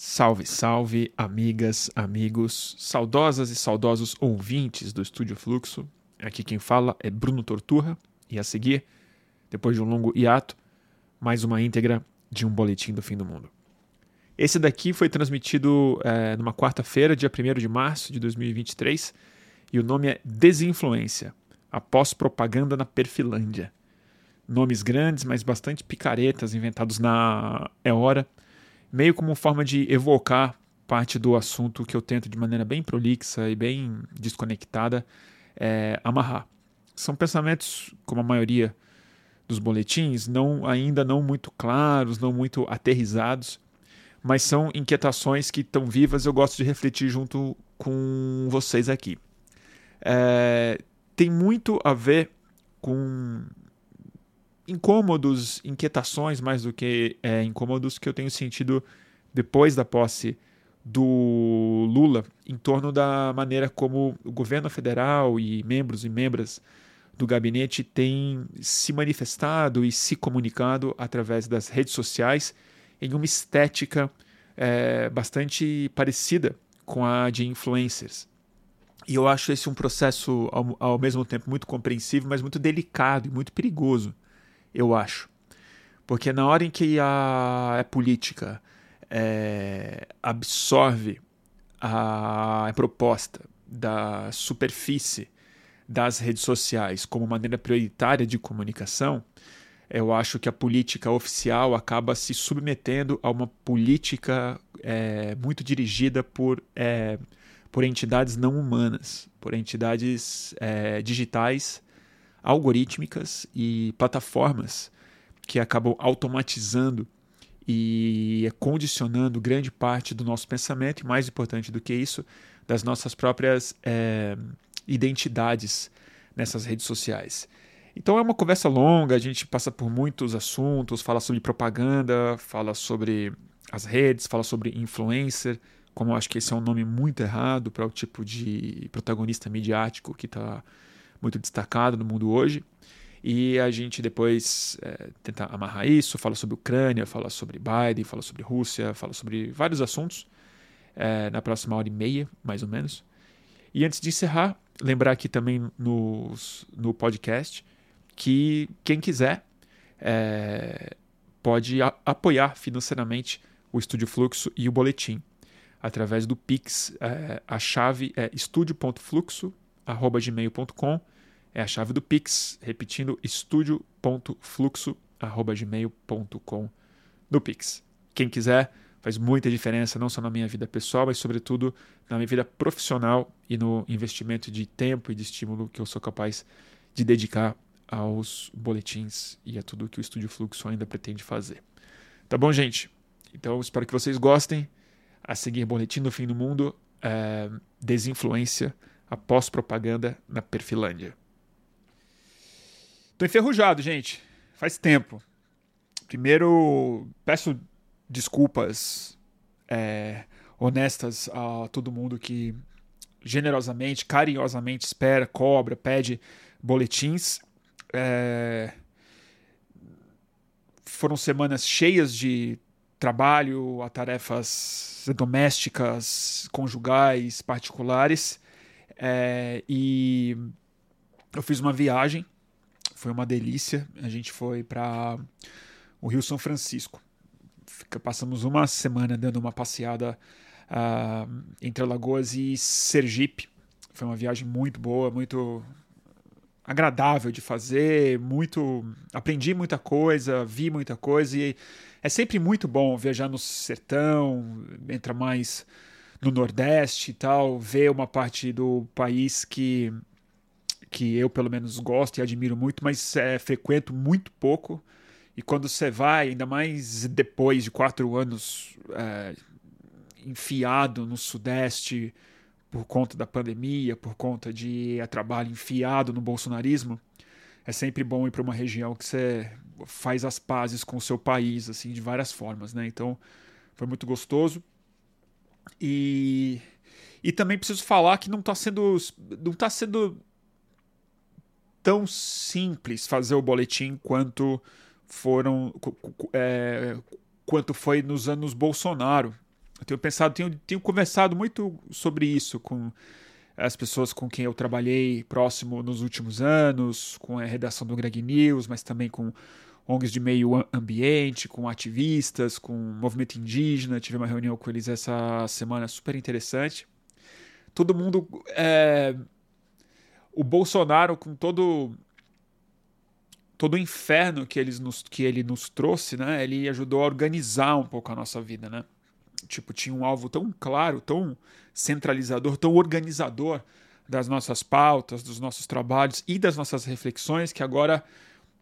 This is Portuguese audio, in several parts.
Salve, salve, amigas, amigos, saudosas e saudosos ouvintes do Estúdio Fluxo. Aqui quem fala é Bruno Torturra e a seguir, depois de um longo hiato, mais uma íntegra de um boletim do fim do mundo. Esse daqui foi transmitido é, numa quarta-feira, dia 1 de março de 2023, e o nome é Desinfluência, após propaganda na Perfilândia. Nomes grandes, mas bastante picaretas inventados na É Hora meio como forma de evocar parte do assunto que eu tento de maneira bem prolixa e bem desconectada é, amarrar. São pensamentos, como a maioria dos boletins, não ainda não muito claros, não muito aterrizados, mas são inquietações que estão vivas eu gosto de refletir junto com vocês aqui. É, tem muito a ver com incômodos, inquietações mais do que é, incômodos que eu tenho sentido depois da posse do Lula em torno da maneira como o governo federal e membros e membras do gabinete têm se manifestado e se comunicado através das redes sociais em uma estética é, bastante parecida com a de influencers. E eu acho esse um processo, ao, ao mesmo tempo, muito compreensível, mas muito delicado e muito perigoso eu acho. Porque na hora em que a, a política é, absorve a, a proposta da superfície das redes sociais como maneira prioritária de comunicação, eu acho que a política oficial acaba se submetendo a uma política é, muito dirigida por, é, por entidades não humanas, por entidades é, digitais algorítmicas e plataformas que acabam automatizando e condicionando grande parte do nosso pensamento, e mais importante do que isso, das nossas próprias é, identidades nessas redes sociais. Então é uma conversa longa, a gente passa por muitos assuntos, fala sobre propaganda, fala sobre as redes, fala sobre influencer, como eu acho que esse é um nome muito errado para o tipo de protagonista midiático que está muito destacado no mundo hoje. E a gente depois é, tenta amarrar isso, fala sobre Ucrânia, fala sobre Biden, fala sobre Rússia, fala sobre vários assuntos é, na próxima hora e meia, mais ou menos. E antes de encerrar, lembrar aqui também nos, no podcast que quem quiser é, pode a, apoiar financeiramente o Estúdio Fluxo e o Boletim através do Pix. É, a chave é estúdio.fluxo gmail.com é a chave do Pix, repetindo estúdio.fluxo@gmail.com do Pix. Quem quiser, faz muita diferença não só na minha vida pessoal, mas sobretudo na minha vida profissional e no investimento de tempo e de estímulo que eu sou capaz de dedicar aos boletins e a tudo que o Estúdio Fluxo ainda pretende fazer. Tá bom, gente? Então espero que vocês gostem. A seguir, Boletim do Fim do Mundo, é, Desinfluência após propaganda na Perfilândia. Tô enferrujado, gente. Faz tempo. Primeiro, peço desculpas é, honestas a todo mundo que generosamente, carinhosamente espera, cobra, pede boletins. É, foram semanas cheias de trabalho, a tarefas domésticas, conjugais, particulares. É, e eu fiz uma viagem, foi uma delícia. A gente foi para o Rio São Francisco. Fica, passamos uma semana dando uma passeada uh, entre Alagoas e Sergipe. Foi uma viagem muito boa, muito agradável de fazer, muito aprendi muita coisa, vi muita coisa e é sempre muito bom viajar no sertão, entra mais no Nordeste e tal, ver uma parte do país que, que eu pelo menos gosto e admiro muito, mas é, frequento muito pouco. E quando você vai, ainda mais depois de quatro anos é, enfiado no Sudeste por conta da pandemia, por conta de trabalho enfiado no bolsonarismo, é sempre bom ir para uma região que você faz as pazes com o seu país, assim, de várias formas, né? Então, foi muito gostoso. E, e também preciso falar que não está sendo, não tá sendo tão simples fazer o boletim quanto foram é, quanto foi nos anos Bolsonaro. Eu tenho pensado, tenho, tenho conversado muito sobre isso com as pessoas com quem eu trabalhei próximo nos últimos anos, com a redação do Greg News, mas também com ONGs de meio ambiente, com ativistas, com movimento indígena. Tive uma reunião com eles essa semana super interessante. Todo mundo. É... O Bolsonaro, com todo todo o inferno que, eles nos, que ele nos trouxe, né? Ele ajudou a organizar um pouco a nossa vida, né? Tipo, tinha um alvo tão claro, tão centralizador, tão organizador das nossas pautas, dos nossos trabalhos e das nossas reflexões, que agora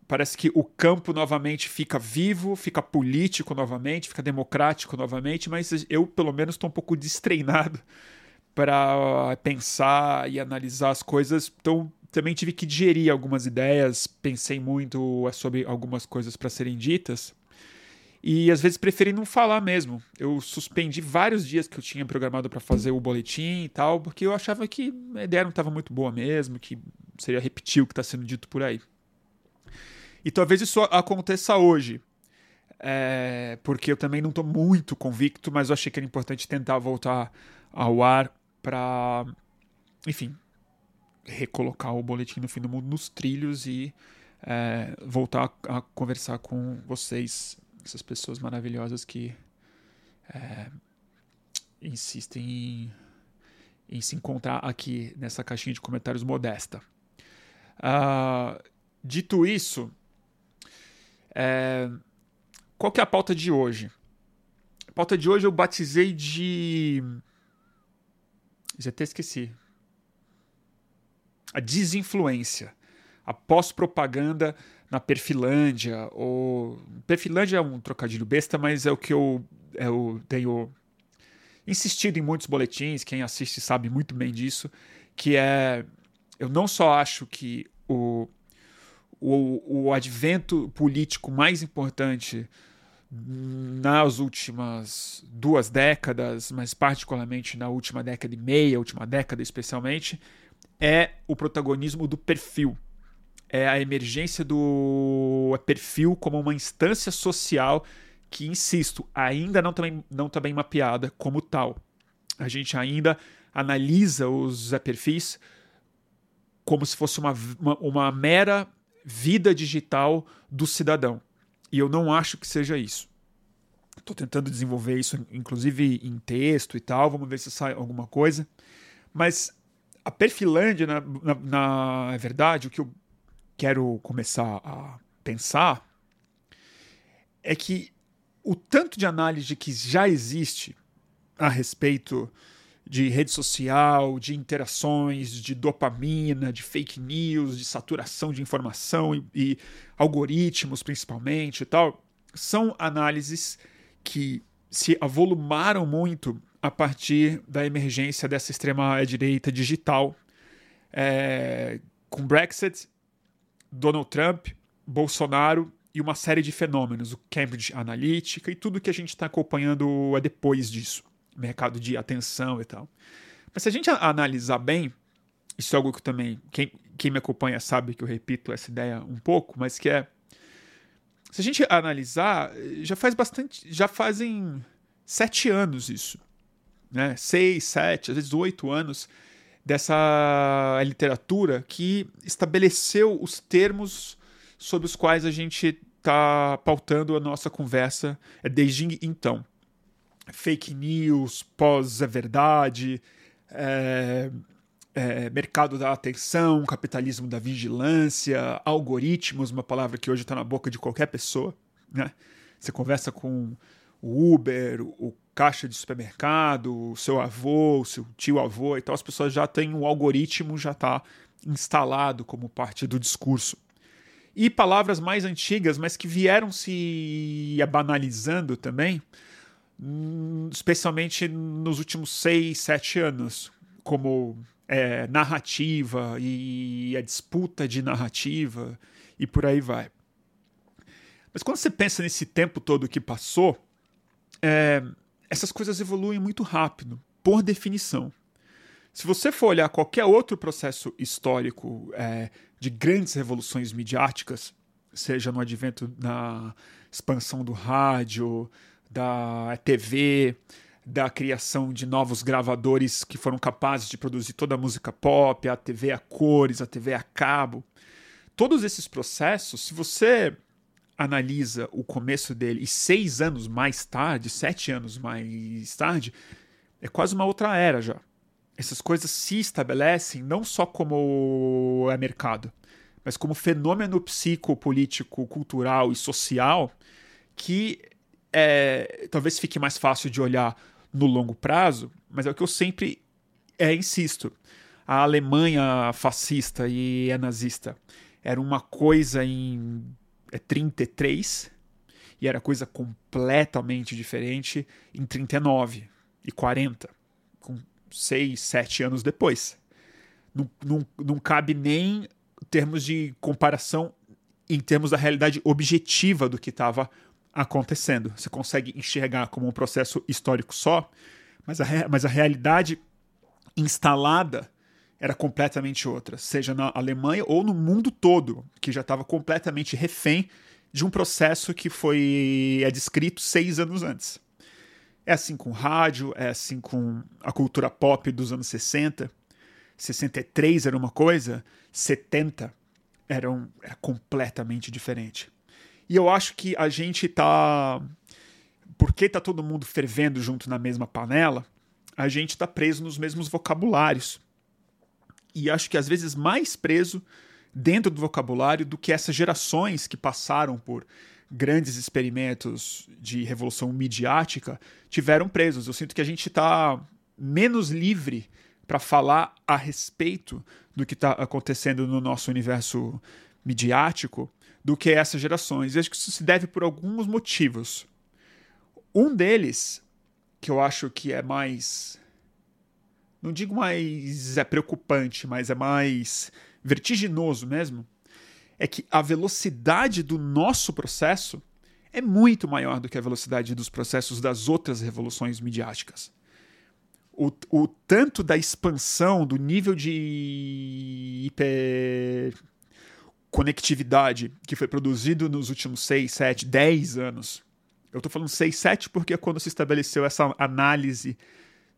parece que o campo novamente fica vivo, fica político novamente, fica democrático novamente, mas eu, pelo menos, estou um pouco destreinado para pensar e analisar as coisas. Então, também tive que digerir algumas ideias, pensei muito sobre algumas coisas para serem ditas. E às vezes preferi não falar mesmo. Eu suspendi vários dias que eu tinha programado para fazer o boletim e tal, porque eu achava que a ideia não estava muito boa mesmo, que seria repetir o que está sendo dito por aí. E talvez isso aconteça hoje, é, porque eu também não estou muito convicto, mas eu achei que era importante tentar voltar ao ar para, enfim, recolocar o Boletim no Fim do Mundo nos trilhos e é, voltar a, conversar com vocês, essas pessoas maravilhosas que é, insistem em, em, se encontrar aqui nessa caixinha de comentários modesta. Uh, dito isso, é, qual que é a pauta de hoje? A pauta de hoje eu batizei de. Já até esqueci a desinfluência, a pós-propaganda na Perfilândia, ou Perfilândia é um trocadilho besta, mas é o que eu, eu tenho insistido em muitos boletins, quem assiste sabe muito bem disso, que é eu não só acho que o, o, o advento político mais importante nas últimas duas décadas, mas particularmente na última década e meia, última década especialmente, é o protagonismo do perfil. É a emergência do perfil como uma instância social que, insisto, ainda não bem, não tá bem mapeada como tal. A gente ainda analisa os perfis como se fosse uma, uma, uma mera vida digital do cidadão. E eu não acho que seja isso. Estou tentando desenvolver isso, inclusive em texto e tal. Vamos ver se sai alguma coisa. Mas a Perfilândia, na, na, na verdade, o que eu quero começar a pensar é que o tanto de análise que já existe a respeito de rede social, de interações, de dopamina, de fake news, de saturação de informação e, e algoritmos principalmente e tal, são análises que se avolumaram muito a partir da emergência dessa extrema-direita digital, é, com Brexit, Donald Trump, Bolsonaro e uma série de fenômenos, o Cambridge Analytica e tudo que a gente está acompanhando depois disso, mercado de atenção e tal. Mas se a gente analisar bem, isso é algo que também, quem, quem me acompanha sabe que eu repito essa ideia um pouco, mas que é, se a gente analisar, já faz bastante, já fazem sete anos isso né, seis, sete, às vezes oito anos dessa literatura que estabeleceu os termos sobre os quais a gente está pautando a nossa conversa desde então. Fake news, pós-verdade, é, é, mercado da atenção, capitalismo da vigilância, algoritmos, uma palavra que hoje está na boca de qualquer pessoa. Né? Você conversa com o Uber, o caixa de supermercado, o seu avô, o seu tio avô e tal, as pessoas já têm o um algoritmo já está instalado como parte do discurso. E palavras mais antigas, mas que vieram se banalizando também, especialmente nos últimos seis, sete anos, como é, narrativa e a disputa de narrativa e por aí vai. Mas quando você pensa nesse tempo todo que passou, é, essas coisas evoluem muito rápido, por definição. Se você for olhar qualquer outro processo histórico é, de grandes revoluções midiáticas, seja no advento da expansão do rádio, da TV, da criação de novos gravadores que foram capazes de produzir toda a música pop, a TV a cores, a TV a cabo. Todos esses processos, se você analisa o começo dele e seis anos mais tarde, sete anos mais tarde, é quase uma outra era já. Essas coisas se estabelecem não só como é mercado, mas como fenômeno psicopolítico, cultural e social que é, talvez fique mais fácil de olhar no longo prazo, mas é o que eu sempre é, insisto. A Alemanha fascista e é nazista era uma coisa em é, 33 e era coisa completamente diferente em 39 e 40, com 6, 7 anos depois. Não, não, não cabe nem termos de comparação em termos da realidade objetiva do que estava acontecendo. Você consegue enxergar como um processo histórico só, mas a, mas a realidade instalada era completamente outra, seja na Alemanha ou no mundo todo, que já estava completamente refém de um processo que foi é descrito seis anos antes. É assim com rádio, é assim com a cultura pop dos anos 60. 63 era uma coisa, 70 era, um, era completamente diferente. E eu acho que a gente tá. Porque tá todo mundo fervendo junto na mesma panela, a gente tá preso nos mesmos vocabulários. E acho que às vezes mais preso dentro do vocabulário do que essas gerações que passaram por grandes experimentos de revolução midiática tiveram presos. Eu sinto que a gente está menos livre para falar a respeito do que está acontecendo no nosso universo midiático do que essas gerações. E acho que isso se deve por alguns motivos. Um deles, que eu acho que é mais. Não digo mais é preocupante, mas é mais vertiginoso mesmo, é que a velocidade do nosso processo é muito maior do que a velocidade dos processos das outras revoluções midiáticas. O, o tanto da expansão do nível de hiper conectividade que foi produzido nos últimos 6, 7, 10 anos. Eu estou falando 6, 7 porque é quando se estabeleceu essa análise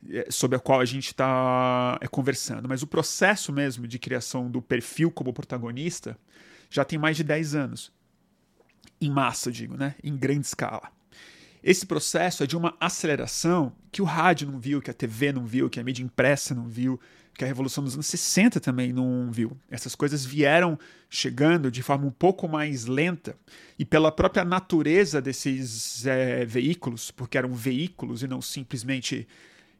eh, sobre a qual a gente está é, conversando. Mas o processo mesmo de criação do perfil como protagonista já tem mais de 10 anos. Em massa, digo, né? em grande escala. Esse processo é de uma aceleração que o rádio não viu, que a TV não viu, que a mídia impressa não viu, que a Revolução dos anos 60 também não viu. Essas coisas vieram chegando de forma um pouco mais lenta e pela própria natureza desses é, veículos, porque eram veículos e não simplesmente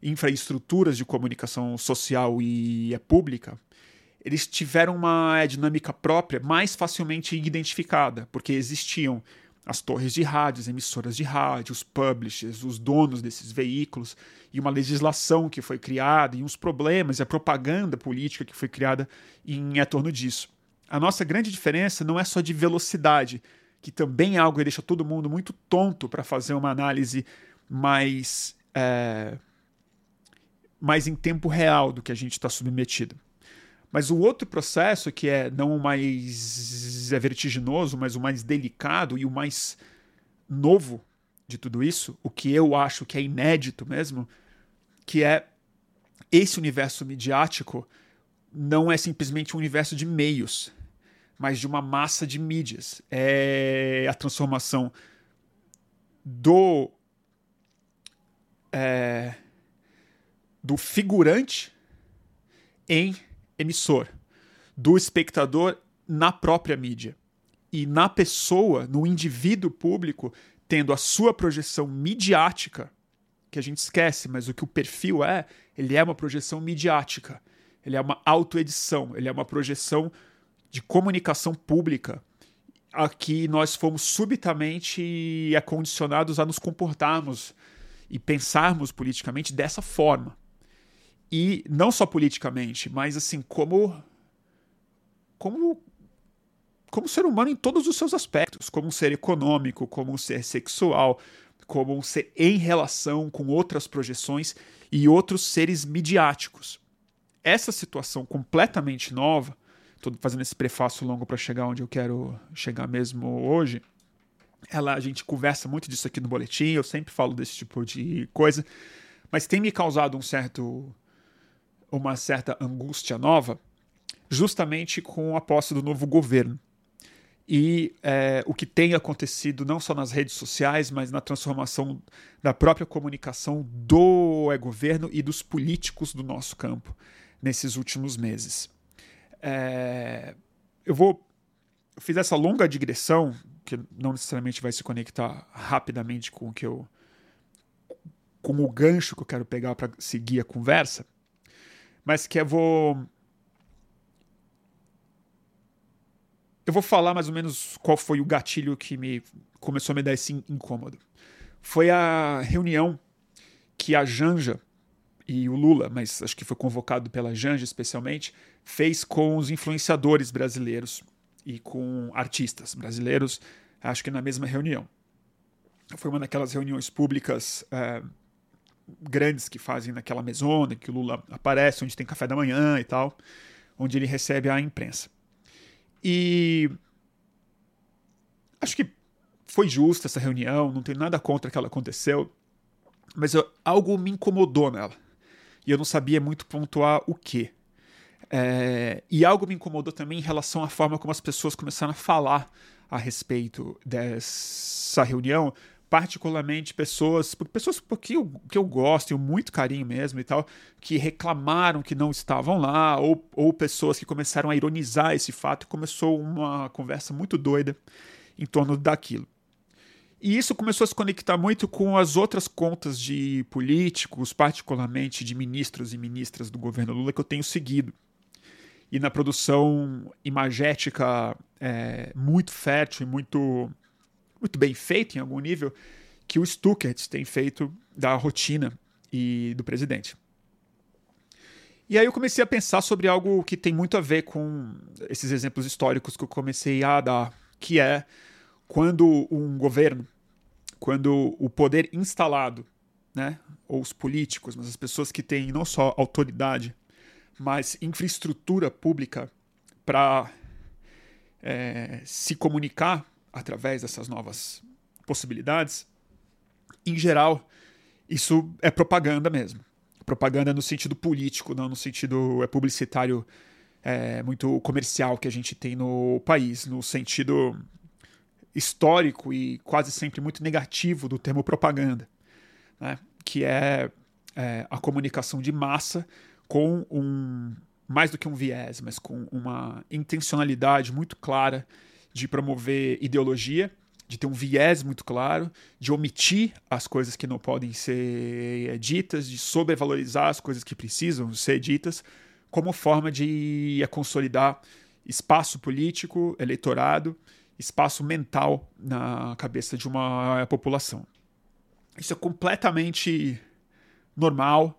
infraestruturas de comunicação social e é, pública, eles tiveram uma dinâmica própria mais facilmente identificada, porque existiam as torres de rádios, emissoras de rádio, os publishers, os donos desses veículos, e uma legislação que foi criada, e uns problemas, e a propaganda política que foi criada em, em torno disso. A nossa grande diferença não é só de velocidade, que também é algo que deixa todo mundo muito tonto para fazer uma análise mais, é, mais em tempo real do que a gente está submetido. Mas o outro processo, que é não o mais é vertiginoso, mas o mais delicado e o mais novo de tudo isso, o que eu acho que é inédito mesmo, que é esse universo midiático não é simplesmente um universo de meios, mas de uma massa de mídias. É a transformação do é, do figurante em emissor, do espectador na própria mídia e na pessoa, no indivíduo público, tendo a sua projeção midiática, que a gente esquece, mas o que o perfil é, ele é uma projeção midiática, ele é uma autoedição, ele é uma projeção de comunicação pública a que nós fomos subitamente acondicionados a nos comportarmos e pensarmos politicamente dessa forma. E não só politicamente, mas assim, como como como ser humano em todos os seus aspectos, como um ser econômico, como um ser sexual, como um ser em relação com outras projeções e outros seres midiáticos. Essa situação completamente nova, estou fazendo esse prefácio longo para chegar onde eu quero chegar mesmo hoje. Ela, a gente conversa muito disso aqui no boletim, eu sempre falo desse tipo de coisa, mas tem me causado um certo uma certa angústia nova, justamente com a posse do novo governo. E é, o que tem acontecido não só nas redes sociais, mas na transformação da própria comunicação do é, governo e dos políticos do nosso campo nesses últimos meses. É, eu vou. Eu fiz essa longa digressão, que não necessariamente vai se conectar rapidamente com o que eu. com o gancho que eu quero pegar para seguir a conversa, mas que eu vou. Eu vou falar mais ou menos qual foi o gatilho que me começou a me dar esse incômodo. Foi a reunião que a Janja e o Lula, mas acho que foi convocado pela Janja especialmente, fez com os influenciadores brasileiros e com artistas brasileiros, acho que na mesma reunião. Foi uma daquelas reuniões públicas é, grandes que fazem naquela mesona, que o Lula aparece, onde tem café da manhã e tal, onde ele recebe a imprensa. E acho que foi justa essa reunião, não tenho nada contra que ela aconteceu, mas eu, algo me incomodou nela e eu não sabia muito pontuar o que. É, e algo me incomodou também em relação à forma como as pessoas começaram a falar a respeito dessa reunião, particularmente pessoas, pessoas que eu, que eu gosto, tenho muito carinho mesmo e tal, que reclamaram que não estavam lá, ou, ou pessoas que começaram a ironizar esse fato, e começou uma conversa muito doida em torno daquilo. E isso começou a se conectar muito com as outras contas de políticos, particularmente de ministros e ministras do governo Lula, que eu tenho seguido. E na produção imagética é, muito fértil e muito, muito bem feita em algum nível, que o Stuckert tem feito da rotina e do presidente. E aí eu comecei a pensar sobre algo que tem muito a ver com esses exemplos históricos que eu comecei a dar, que é quando um governo, quando o poder instalado, né, ou os políticos, mas as pessoas que têm não só autoridade, mas infraestrutura pública para é, se comunicar através dessas novas possibilidades, em geral, isso é propaganda mesmo. Propaganda no sentido político, não no sentido é, publicitário é, muito comercial que a gente tem no país, no sentido histórico e quase sempre muito negativo do termo propaganda, né? que é, é, a comunicação de massa com um mais do que um viés, mas com uma intencionalidade muito clara de promover ideologia, de ter um viés muito claro, de omitir as coisas que não podem ser ditas, de sobrevalorizar as coisas que precisam ser ditas, como forma de consolidar espaço político, eleitorado espaço mental na cabeça de uma população. Isso é completamente normal.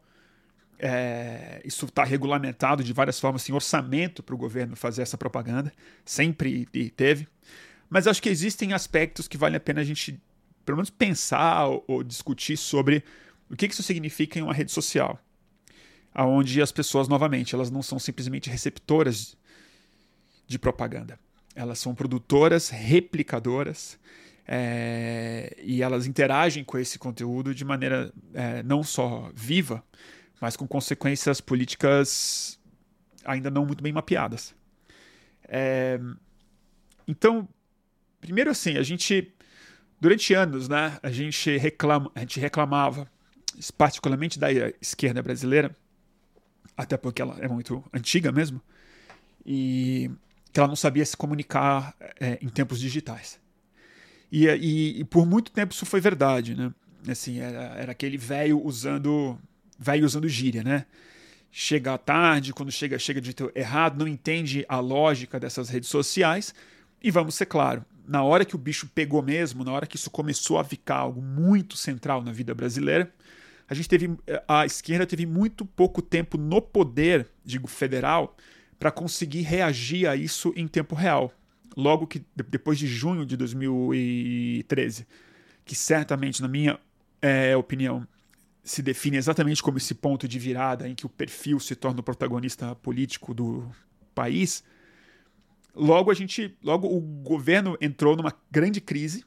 É, isso está regulamentado de várias formas, em orçamento para o governo fazer essa propaganda, sempre teve. Mas acho que existem aspectos que vale a pena a gente, pelo menos, pensar ou, ou discutir sobre o que isso significa em uma rede social, aonde as pessoas, novamente, elas não são simplesmente receptoras de propaganda elas são produtoras, replicadoras, é, e elas interagem com esse conteúdo de maneira é, não só viva, mas com consequências políticas ainda não muito bem mapeadas. É, então, primeiro assim, a gente durante anos, né, a gente reclama, a gente reclamava, particularmente da esquerda brasileira, até porque ela é muito antiga mesmo, e que ela não sabia se comunicar é, em tempos digitais. E, e, e, por muito tempo isso foi verdade, né? Assim, era, era aquele velho usando velho usando gíria, né? Chega tarde, quando chega chega de errado, não entende a lógica dessas redes sociais. E vamos ser claro, na hora que o bicho pegou mesmo, na hora que isso começou a ficar algo muito central na vida brasileira, a gente teve a esquerda teve muito pouco tempo no poder, digo federal, para conseguir reagir a isso em tempo real. Logo que depois de junho de 2013, que certamente, na minha é, opinião, se define exatamente como esse ponto de virada em que o perfil se torna o protagonista político do país, logo a gente, logo o governo entrou numa grande crise,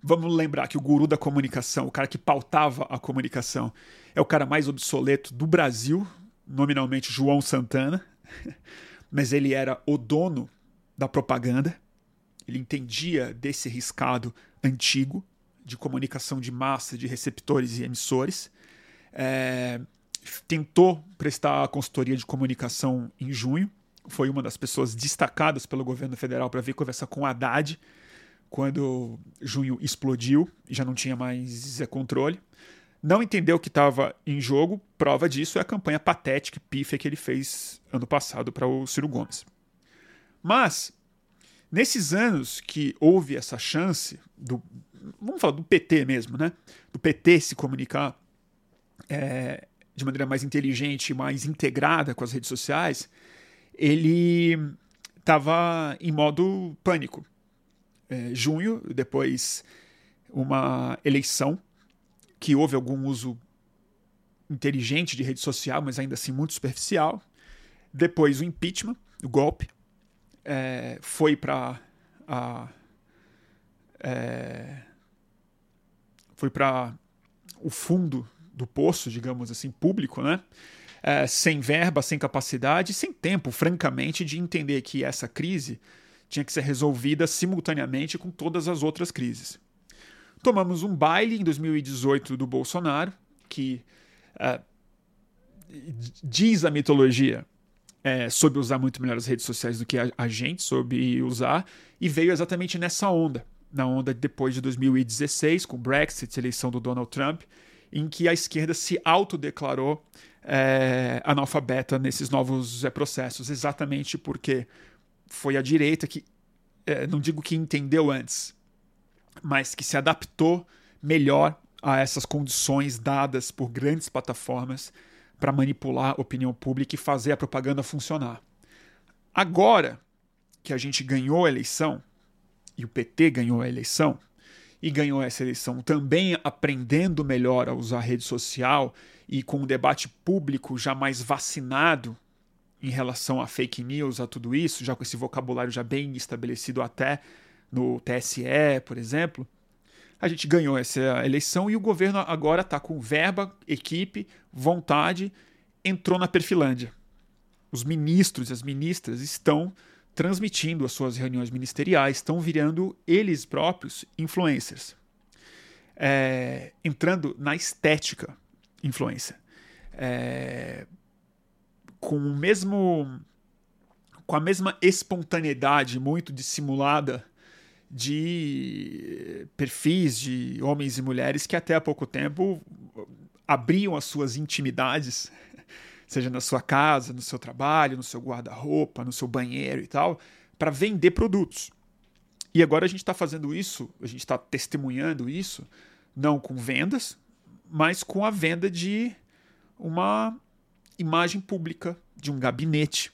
Vamos lembrar que o guru da comunicação, o cara que pautava a comunicação, é o cara mais obsoleto do Brasil, nominalmente João Santana, mas ele era o dono da propaganda. Ele entendia desse riscado antigo de comunicação de massa, de receptores e emissores. É, tentou prestar consultoria de comunicação em junho. Foi uma das pessoas destacadas pelo governo federal para vir conversar com Haddad quando junho explodiu e já não tinha mais é, controle. Não entendeu o que estava em jogo. Prova disso é a campanha patética e pífia que ele fez ano passado para o Ciro Gomes. Mas, nesses anos que houve essa chance do. Vamos falar do PT mesmo, né? Do PT se comunicar é, de maneira mais inteligente, mais integrada com as redes sociais, ele estava em modo pânico. É, junho, depois uma eleição que houve algum uso inteligente de rede social, mas ainda assim muito superficial. Depois o impeachment, o golpe, é, foi para é, foi para o fundo do poço, digamos assim, público, né? É, sem verba, sem capacidade, sem tempo, francamente, de entender que essa crise tinha que ser resolvida simultaneamente com todas as outras crises. Tomamos um baile em 2018 do Bolsonaro, que é, diz a mitologia é, usar muito melhor as redes sociais do que a, a gente soube usar, e veio exatamente nessa onda, na onda depois de 2016, com o Brexit, eleição do Donald Trump, em que a esquerda se autodeclarou é, analfabeta nesses novos é, processos, exatamente porque foi a direita que, é, não digo que entendeu antes, mas que se adaptou melhor a essas condições dadas por grandes plataformas para manipular a opinião pública e fazer a propaganda funcionar. Agora que a gente ganhou a eleição, e o PT ganhou a eleição, e ganhou essa eleição também aprendendo melhor a usar a rede social e com um debate público já mais vacinado em relação a fake news, a tudo isso, já com esse vocabulário já bem estabelecido até no TSE, por exemplo, a gente ganhou essa eleição e o governo agora está com verba, equipe, vontade, entrou na perfilândia. Os ministros e as ministras estão transmitindo as suas reuniões ministeriais, estão virando eles próprios influencers. É, entrando na estética influencer. É, com o mesmo com a mesma espontaneidade muito dissimulada de perfis de homens e mulheres que até há pouco tempo abriam as suas intimidades seja na sua casa, no seu trabalho, no seu guarda-roupa, no seu banheiro e tal, para vender produtos. E agora a gente está fazendo isso, a gente está testemunhando isso, não com vendas, mas com a venda de uma imagem pública, de um gabinete.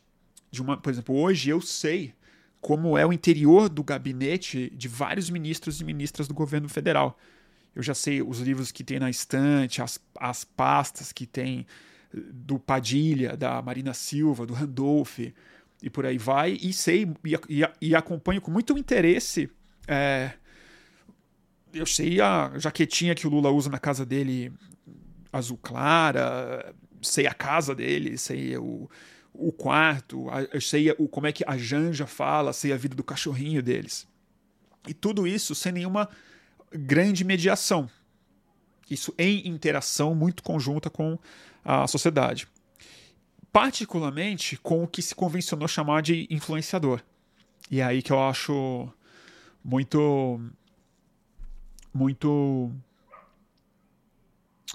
De uma, por exemplo, hoje eu sei como é o interior do gabinete de vários ministros e ministras do governo federal. Eu já sei os livros que tem na estante, as, as pastas que tem do Padilha, da Marina Silva, do Randolph e por aí vai, e sei e, e, e acompanho com muito interesse. É, eu sei a jaquetinha que o Lula usa na casa dele, azul clara, sei a casa dele, sei o, o quarto, eu sei o, como é que a Janja fala, sei a vida do cachorrinho deles. E tudo isso sem nenhuma grande mediação. Isso em interação muito conjunta com a sociedade. Particularmente com o que se convencionou chamar de influenciador. E é aí que eu acho muito. muito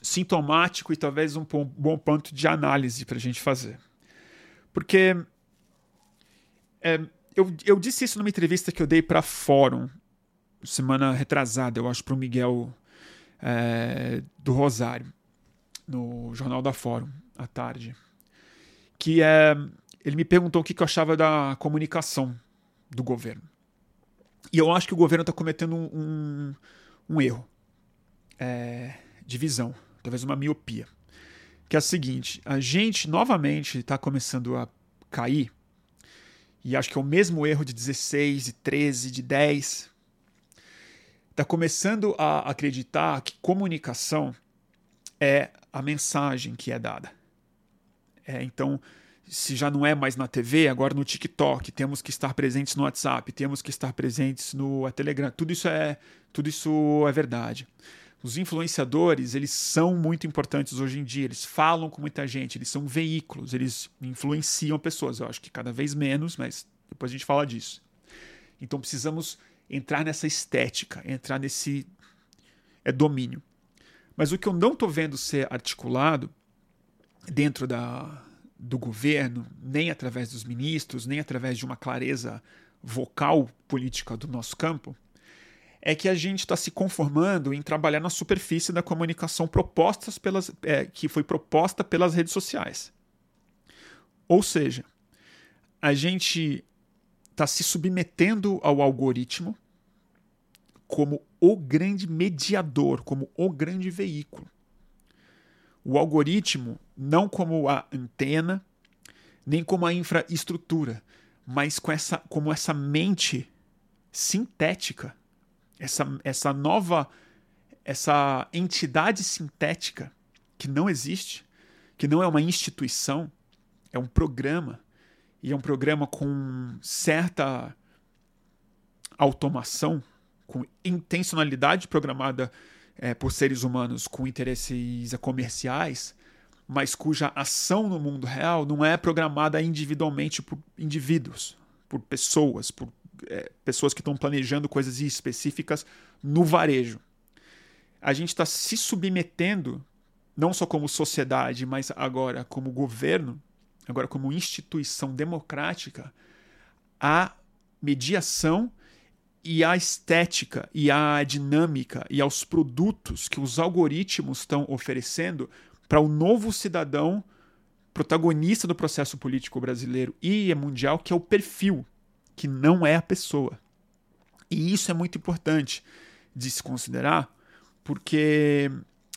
sintomático e talvez um bom ponto de análise para a gente fazer. Porque é, eu, eu disse isso numa entrevista que eu dei para Fórum, semana retrasada, eu acho, para o Miguel é, do Rosário no Jornal da Fórum, à tarde, que é, ele me perguntou o que, eu achava da comunicação do governo. E eu acho que o governo está cometendo um, um, um erro é, de visão, talvez uma miopia. Que é o seguinte: a gente novamente está começando a cair, e acho que é o mesmo erro de 16, de 13, de 10. Está começando a acreditar que comunicação é a mensagem que é dada. É, então, se já não é mais na TV, agora no TikTok, temos que estar presentes no WhatsApp, temos que estar presentes no Telegram. Tudo isso é, tudo isso é verdade. Os influenciadores, eles são muito importantes hoje em dia, eles falam com muita gente, eles são veículos, eles influenciam pessoas. Eu acho que cada vez menos, mas depois a gente fala disso. Então precisamos entrar nessa estética, entrar nesse é, domínio. Mas o que eu não estou vendo ser articulado dentro da, do governo, nem através dos ministros, nem através de uma clareza vocal política do nosso campo, é que a gente está se conformando em trabalhar na superfície da comunicação propostas pelas, é, que foi proposta pelas redes sociais. Ou seja, a gente está se submetendo ao algoritmo como o grande mediador, como o grande veículo. O algoritmo, não como a antena, nem como a infraestrutura, mas com essa, como essa mente sintética, essa, essa nova, essa entidade sintética que não existe, que não é uma instituição, é um programa, e é um programa com certa automação, com intencionalidade programada é, por seres humanos com interesses comerciais, mas cuja ação no mundo real não é programada individualmente por indivíduos, por pessoas, por é, pessoas que estão planejando coisas específicas no varejo. A gente está se submetendo, não só como sociedade, mas agora como governo, agora como instituição democrática, à mediação e à estética e à dinâmica e aos produtos que os algoritmos estão oferecendo para o novo cidadão protagonista do processo político brasileiro e mundial, que é o perfil, que não é a pessoa. E isso é muito importante de se considerar, porque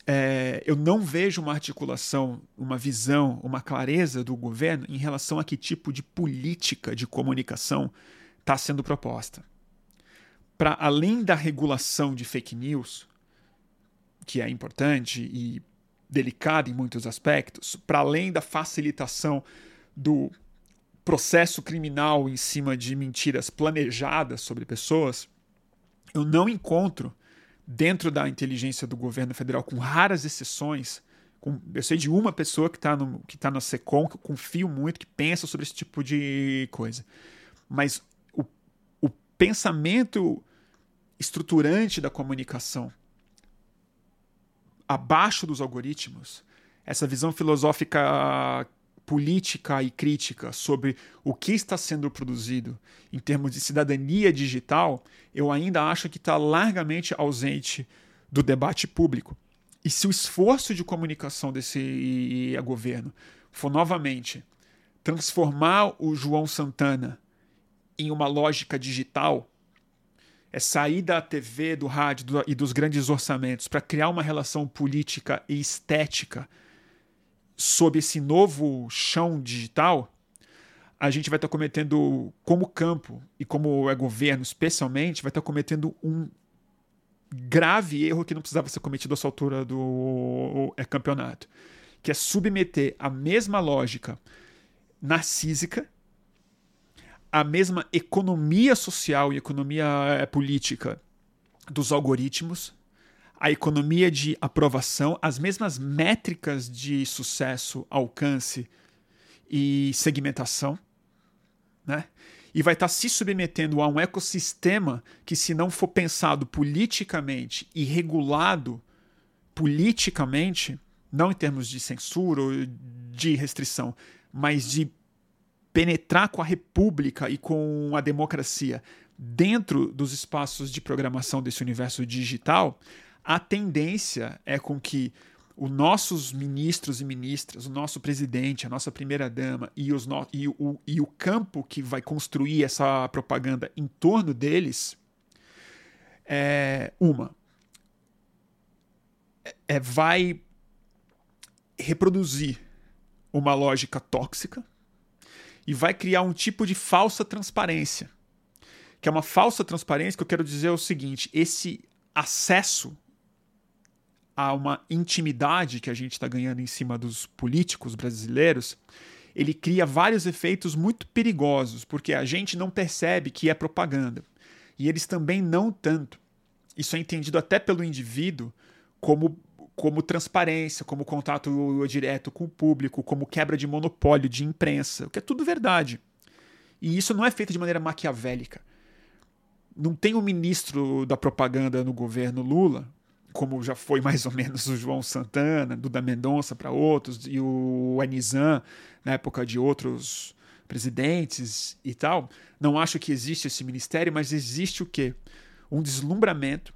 é, eu não vejo uma articulação, uma visão, uma clareza do governo em relação a que tipo de política de comunicação está sendo proposta. Para além da regulação de fake news, que é importante e delicada em muitos aspectos, para além da facilitação do processo criminal em cima de mentiras planejadas sobre pessoas, eu não encontro dentro da inteligência do governo federal, com raras exceções, com, eu sei de uma pessoa que está tá na SECOM, que eu confio muito, que pensa sobre esse tipo de coisa. Mas o, o pensamento estruturante da comunicação abaixo dos algoritmos, essa visão filosófica política e crítica sobre o que está sendo produzido em termos de cidadania digital, eu ainda acho que está largamente ausente do debate público. E se o esforço de comunicação desse governo for novamente transformar o João Santana em uma lógica digital, é sair da TV, do rádio do, e dos grandes orçamentos para criar uma relação política e estética sob esse novo chão digital, a gente vai estar tá cometendo, como campo e como é governo especialmente, vai estar tá cometendo um grave erro que não precisava ser cometido a essa altura do é, campeonato, que é submeter a mesma lógica narcísica, a mesma economia social e economia é, política dos algoritmos a economia de aprovação, as mesmas métricas de sucesso, alcance e segmentação, né? E vai estar tá se submetendo a um ecossistema que, se não for pensado politicamente e regulado politicamente, não em termos de censura ou de restrição, mas de penetrar com a república e com a democracia dentro dos espaços de programação desse universo digital, a tendência é com que os nossos ministros e ministras, o nosso presidente, a nossa primeira-dama e, no, e, o, e o campo que vai construir essa propaganda em torno deles, é, uma, é, vai reproduzir uma lógica tóxica e vai criar um tipo de falsa transparência. Que é uma falsa transparência que eu quero dizer é o seguinte: esse acesso a uma intimidade que a gente está ganhando em cima dos políticos brasileiros, ele cria vários efeitos muito perigosos, porque a gente não percebe que é propaganda. E eles também não tanto. Isso é entendido até pelo indivíduo como, como transparência, como contato direto com o público, como quebra de monopólio de imprensa, o que é tudo verdade. E isso não é feito de maneira maquiavélica. Não tem um ministro da propaganda no governo Lula, como já foi mais ou menos o João Santana, Duda Mendonça para outros, e o Anizan na época de outros presidentes e tal. Não acho que existe esse ministério, mas existe o quê? Um deslumbramento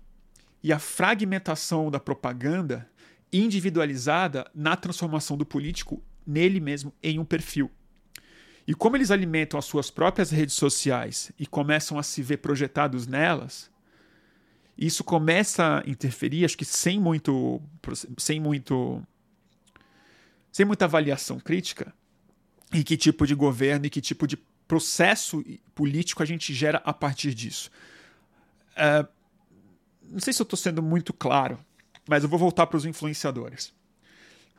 e a fragmentação da propaganda individualizada na transformação do político nele mesmo em um perfil. E como eles alimentam as suas próprias redes sociais e começam a se ver projetados nelas, isso começa a interferir, acho que sem muito, sem muito, sem muita avaliação crítica, em que tipo de governo e que tipo de processo político a gente gera a partir disso. Uh, não sei se eu estou sendo muito claro, mas eu vou voltar para os influenciadores.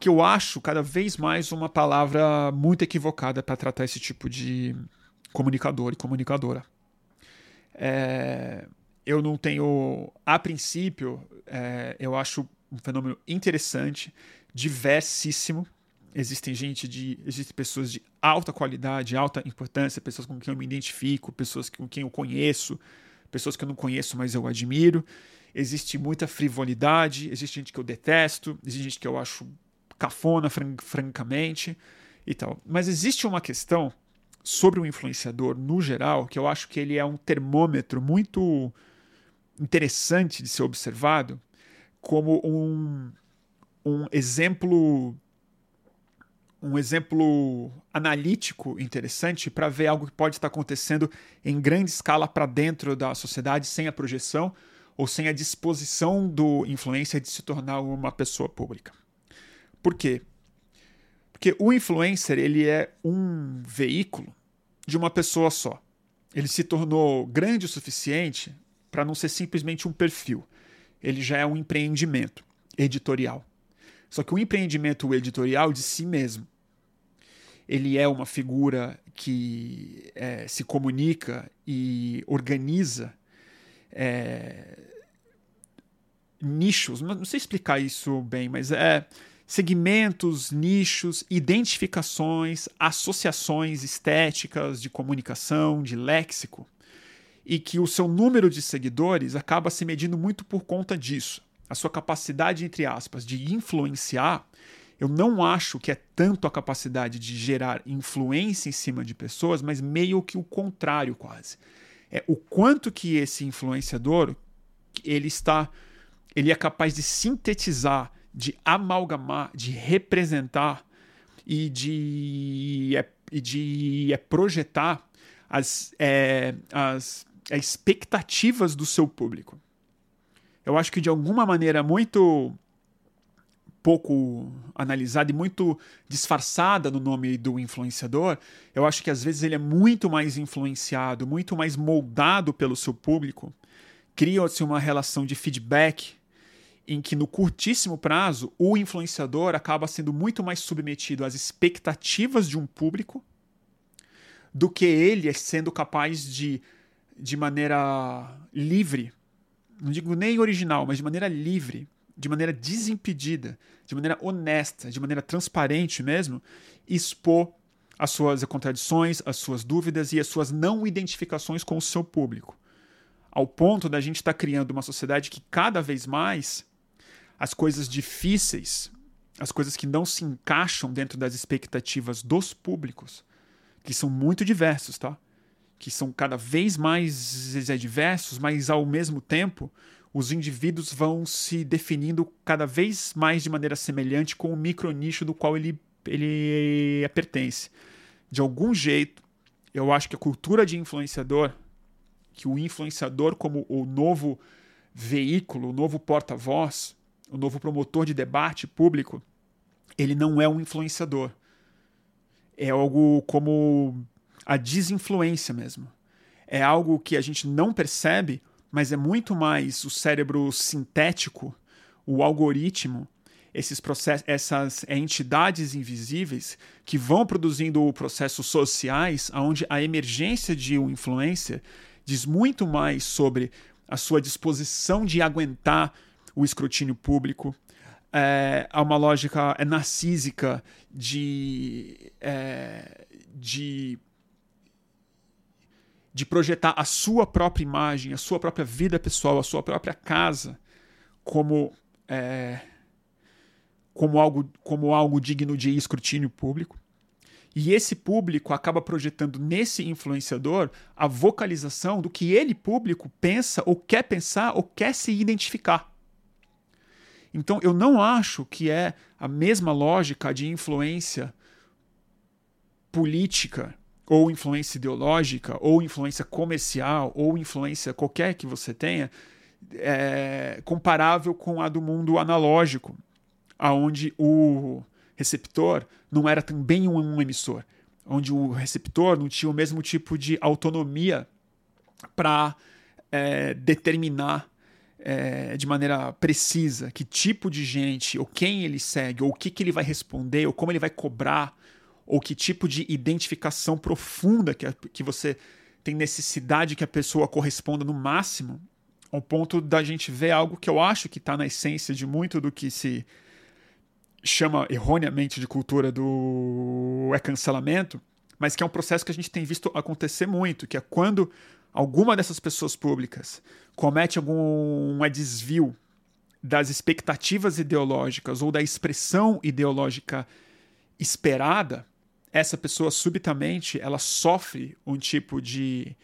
Que eu acho cada vez mais uma palavra muito equivocada para tratar esse tipo de comunicador e comunicadora. É, eu não tenho. A princípio, é, eu acho um fenômeno interessante, diversíssimo. Existem gente de. Existem pessoas de alta qualidade, alta importância, pessoas com quem eu me identifico, pessoas com quem eu conheço, pessoas que eu não conheço, mas eu admiro. Existe muita frivolidade, existe gente que eu detesto, existe gente que eu acho cafona, fran francamente e tal. Mas existe uma questão sobre o influenciador no geral que eu acho que ele é um termômetro muito interessante de ser observado como um, um exemplo um exemplo analítico interessante para ver algo que pode estar acontecendo em grande escala para dentro da sociedade sem a projeção ou sem a disposição do influencer de se tornar uma pessoa pública. Por quê? Porque o influencer ele é um veículo de uma pessoa só. Ele se tornou grande o suficiente para não ser simplesmente um perfil. Ele já é um empreendimento editorial. Só que o empreendimento editorial de si mesmo. Ele é uma figura que é, se comunica e organiza é, nichos. Não sei explicar isso bem, mas é segmentos, nichos, identificações, associações estéticas de comunicação, de léxico e que o seu número de seguidores acaba se medindo muito por conta disso. A sua capacidade, entre aspas, de influenciar, eu não acho que é tanto a capacidade de gerar influência em cima de pessoas, mas meio que o contrário quase. É o quanto que esse influenciador ele está ele é capaz de sintetizar, de amalgamar, de representar e de, é, e de é, projetar as, é, as expectativas do seu público. Eu acho que de alguma maneira muito pouco analisada e muito disfarçada no nome do influenciador, eu acho que às vezes ele é muito mais influenciado, muito mais moldado pelo seu público. Cria-se uma relação de feedback em que no curtíssimo prazo o influenciador acaba sendo muito mais submetido às expectativas de um público do que ele sendo capaz de de maneira livre, não digo nem original, mas de maneira livre, de maneira desimpedida, de maneira honesta, de maneira transparente mesmo, expor as suas contradições, as suas dúvidas e as suas não identificações com o seu público. Ao ponto da gente estar tá criando uma sociedade que cada vez mais as coisas difíceis, as coisas que não se encaixam dentro das expectativas dos públicos, que são muito diversos, tá? Que são cada vez mais diversos, mas ao mesmo tempo os indivíduos vão se definindo cada vez mais de maneira semelhante com o micronicho do qual ele, ele pertence. De algum jeito, eu acho que a cultura de influenciador, que o influenciador como o novo veículo, o novo porta-voz, o novo promotor de debate público, ele não é um influenciador. É algo como a desinfluência mesmo. É algo que a gente não percebe mas é muito mais o cérebro sintético, o algoritmo, esses processos, essas entidades invisíveis que vão produzindo processos sociais, onde a emergência de um influencer diz muito mais sobre a sua disposição de aguentar o escrutínio público, é, uma lógica é narcísica de, é, de de projetar a sua própria imagem, a sua própria vida pessoal, a sua própria casa como é, como algo como algo digno de escrutínio público. E esse público acaba projetando nesse influenciador a vocalização do que ele público pensa ou quer pensar ou quer se identificar. Então eu não acho que é a mesma lógica de influência política ou influência ideológica, ou influência comercial, ou influência qualquer que você tenha, é, comparável com a do mundo analógico, aonde o receptor não era também um, emissor, onde o receptor não tinha o mesmo tipo de autonomia para é, determinar é, de maneira precisa que tipo de gente, ou quem ele segue, ou o que, que ele vai responder, ou como ele vai cobrar, ou que tipo de identificação profunda que, que você tem necessidade que a pessoa corresponda no máximo, ao ponto da gente ver algo que eu acho que está na essência de muito do que se chama erroneamente de cultura do é cancelamento, mas que é um processo que a gente tem visto acontecer muito, que é quando alguma dessas pessoas públicas comete algum desvio das expectativas ideológicas ou da expressão ideológica esperada, essa pessoa subitamente ela sofre um tipo de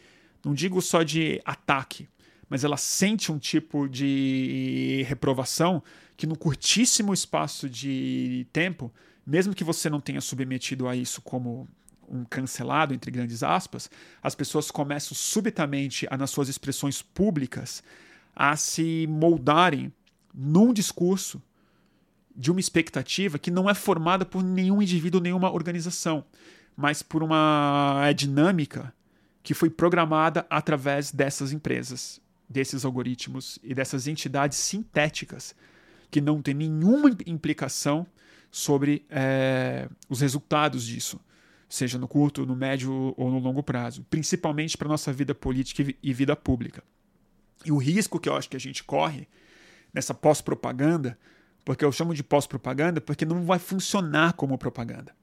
não digo só de ataque, mas ela sente um tipo de reprovação que no curtíssimo espaço de tempo, mesmo que você não tenha submetido a isso como um cancelado entre grandes aspas, as pessoas começam subitamente a nas suas expressões públicas a se moldarem num discurso de uma expectativa que não é formada por nenhum indivíduo, nenhuma organização, mas por uma é, dinâmica que foi programada através dessas empresas, desses algoritmos e dessas entidades sintéticas que não tem nenhuma implicação sobre é, os resultados disso, seja no curto, no médio ou no longo prazo, principalmente para nossa vida política e vida pública. E o risco que eu acho que a gente corre nessa pós-propaganda porque eu chamo de pós-propaganda porque não vai funcionar como propaganda.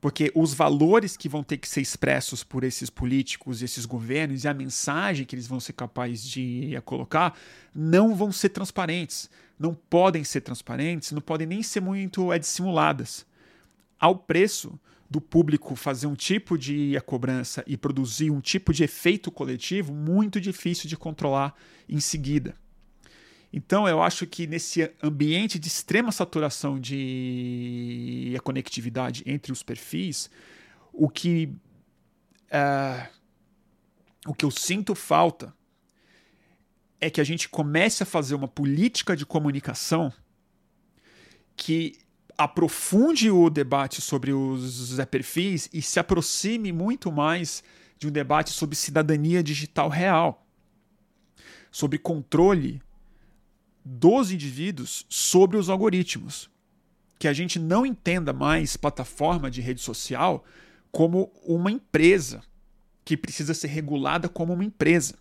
Porque os valores que vão ter que ser expressos por esses políticos, esses governos e a mensagem que eles vão ser capazes de colocar não vão ser transparentes. Não podem ser transparentes, não podem nem ser muito é, dissimuladas. Ao preço do público fazer um tipo de cobrança e produzir um tipo de efeito coletivo muito difícil de controlar em seguida. Então, eu acho que nesse ambiente de extrema saturação de conectividade entre os perfis, o que, uh, o que eu sinto falta é que a gente comece a fazer uma política de comunicação que aprofunde o debate sobre os perfis e se aproxime muito mais de um debate sobre cidadania digital real, sobre controle dos indivíduos sobre os algoritmos. Que a gente não entenda mais plataforma de rede social como uma empresa que precisa ser regulada como uma empresa.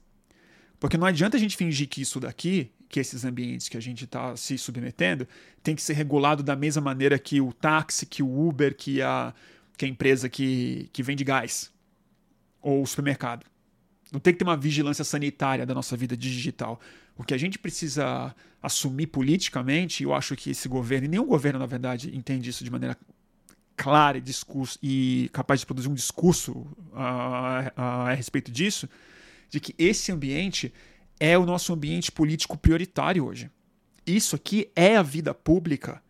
Porque não adianta a gente fingir que isso daqui, que esses ambientes que a gente está se submetendo, tem que ser regulado da mesma maneira que o táxi, que o Uber, que a, que a empresa que, que vende gás ou o supermercado. Não tem que ter uma vigilância sanitária da nossa vida digital. O que a gente precisa assumir politicamente, eu acho que esse governo, e nenhum governo, na verdade, entende isso de maneira clara e, discurso, e capaz de produzir um discurso a, a, a respeito disso, de que esse ambiente é o nosso ambiente político prioritário hoje. Isso aqui é a vida pública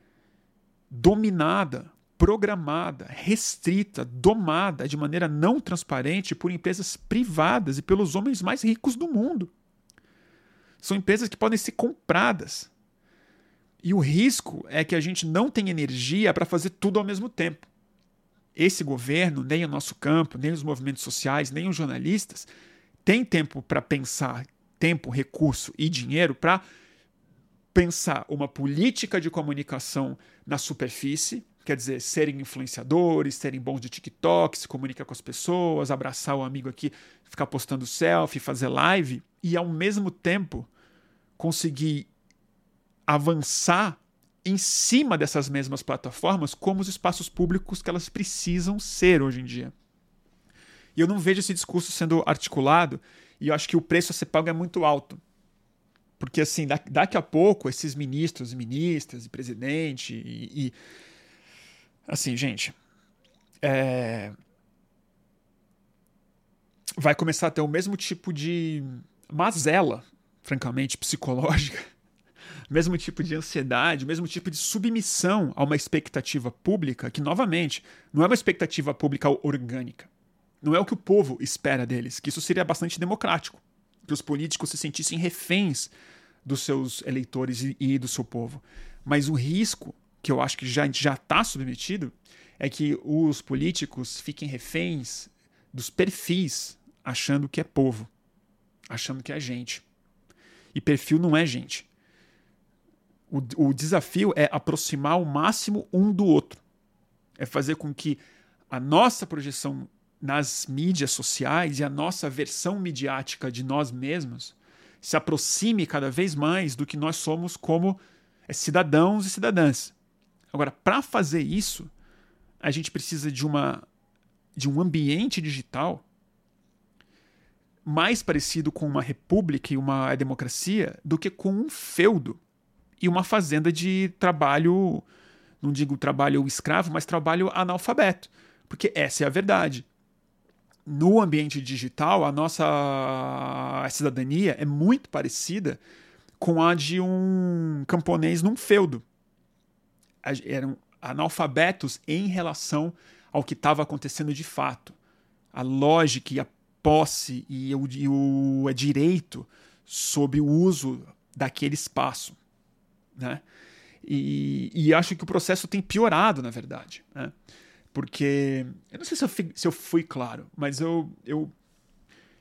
dominada programada, restrita, domada de maneira não transparente por empresas privadas e pelos homens mais ricos do mundo. São empresas que podem ser compradas. E o risco é que a gente não tenha energia para fazer tudo ao mesmo tempo. Esse governo, nem o nosso campo, nem os movimentos sociais, nem os jornalistas têm tempo para pensar tempo, recurso e dinheiro para pensar uma política de comunicação na superfície, quer dizer, serem influenciadores, serem bons de TikTok, se comunicar com as pessoas, abraçar o amigo aqui, ficar postando selfie, fazer live, e ao mesmo tempo conseguir avançar em cima dessas mesmas plataformas como os espaços públicos que elas precisam ser hoje em dia. E eu não vejo esse discurso sendo articulado, e eu acho que o preço a ser pago é muito alto. Porque, assim, daqui a pouco, esses ministros ministras e presidente e. e assim, gente. É, vai começar a ter o mesmo tipo de mazela, francamente, psicológica, mesmo tipo de ansiedade, mesmo tipo de submissão a uma expectativa pública, que, novamente, não é uma expectativa pública orgânica. Não é o que o povo espera deles, que isso seria bastante democrático que os políticos se sentissem reféns dos seus eleitores e, e do seu povo. Mas o risco, que eu acho que já está submetido, é que os políticos fiquem reféns dos perfis, achando que é povo, achando que é gente. E perfil não é gente. O, o desafio é aproximar o máximo um do outro. É fazer com que a nossa projeção nas mídias sociais e a nossa versão midiática de nós mesmos se aproxime cada vez mais do que nós somos como é, cidadãos e cidadãs. Agora, para fazer isso, a gente precisa de uma de um ambiente digital mais parecido com uma república e uma democracia do que com um feudo e uma fazenda de trabalho, não digo trabalho escravo, mas trabalho analfabeto. Porque essa é a verdade no ambiente digital, a nossa cidadania é muito parecida com a de um camponês num feudo. Eram analfabetos em relação ao que estava acontecendo de fato. A lógica e a posse e o, e o direito sobre o uso daquele espaço. Né? E, e acho que o processo tem piorado, na verdade. Né? Porque. Eu não sei se eu, fui, se eu fui claro, mas eu, eu,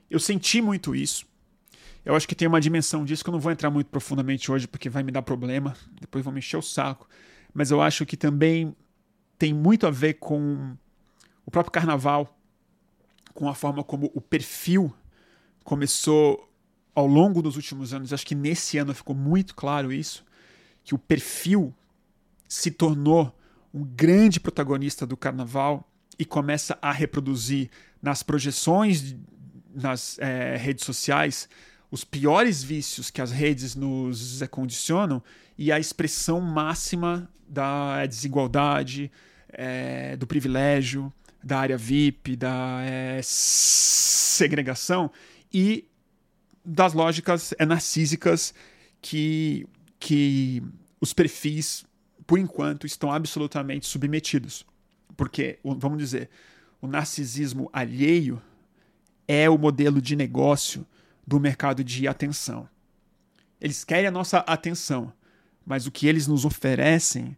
eu senti muito isso. Eu acho que tem uma dimensão disso que eu não vou entrar muito profundamente hoje porque vai me dar problema. Depois vão me encher o saco. Mas eu acho que também tem muito a ver com o próprio carnaval, com a forma como o perfil começou ao longo dos últimos anos. Acho que nesse ano ficou muito claro isso, que o perfil se tornou um grande protagonista do carnaval e começa a reproduzir nas projeções nas é, redes sociais os piores vícios que as redes nos condicionam e a expressão máxima da desigualdade, é, do privilégio, da área VIP, da é, segregação e das lógicas narcísicas que, que os perfis por enquanto, estão absolutamente submetidos. Porque, vamos dizer, o narcisismo alheio é o modelo de negócio do mercado de atenção. Eles querem a nossa atenção, mas o que eles nos oferecem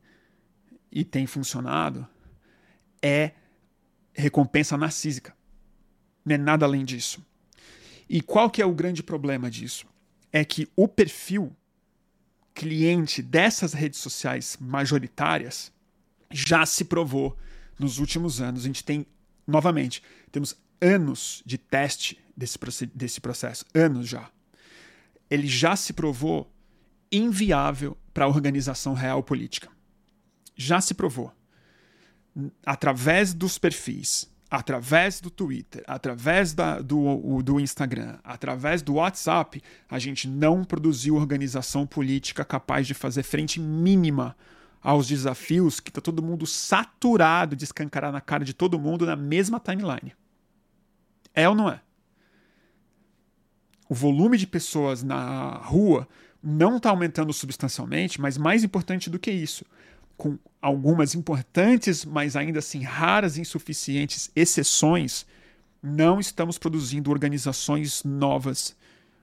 e tem funcionado é recompensa narcísica. Não é nada além disso. E qual que é o grande problema disso? É que o perfil cliente dessas redes sociais majoritárias já se provou nos últimos anos. A gente tem, novamente, temos anos de teste desse, desse processo, anos já. Ele já se provou inviável para a organização real política. Já se provou. Através dos perfis através do Twitter, através da, do, do Instagram, através do WhatsApp, a gente não produziu organização política capaz de fazer frente mínima aos desafios que está todo mundo saturado de escancarar na cara de todo mundo na mesma timeline. É ou não é? O volume de pessoas na rua não está aumentando substancialmente, mas mais importante do que isso, com algumas importantes, mas ainda assim raras e insuficientes exceções, não estamos produzindo organizações novas,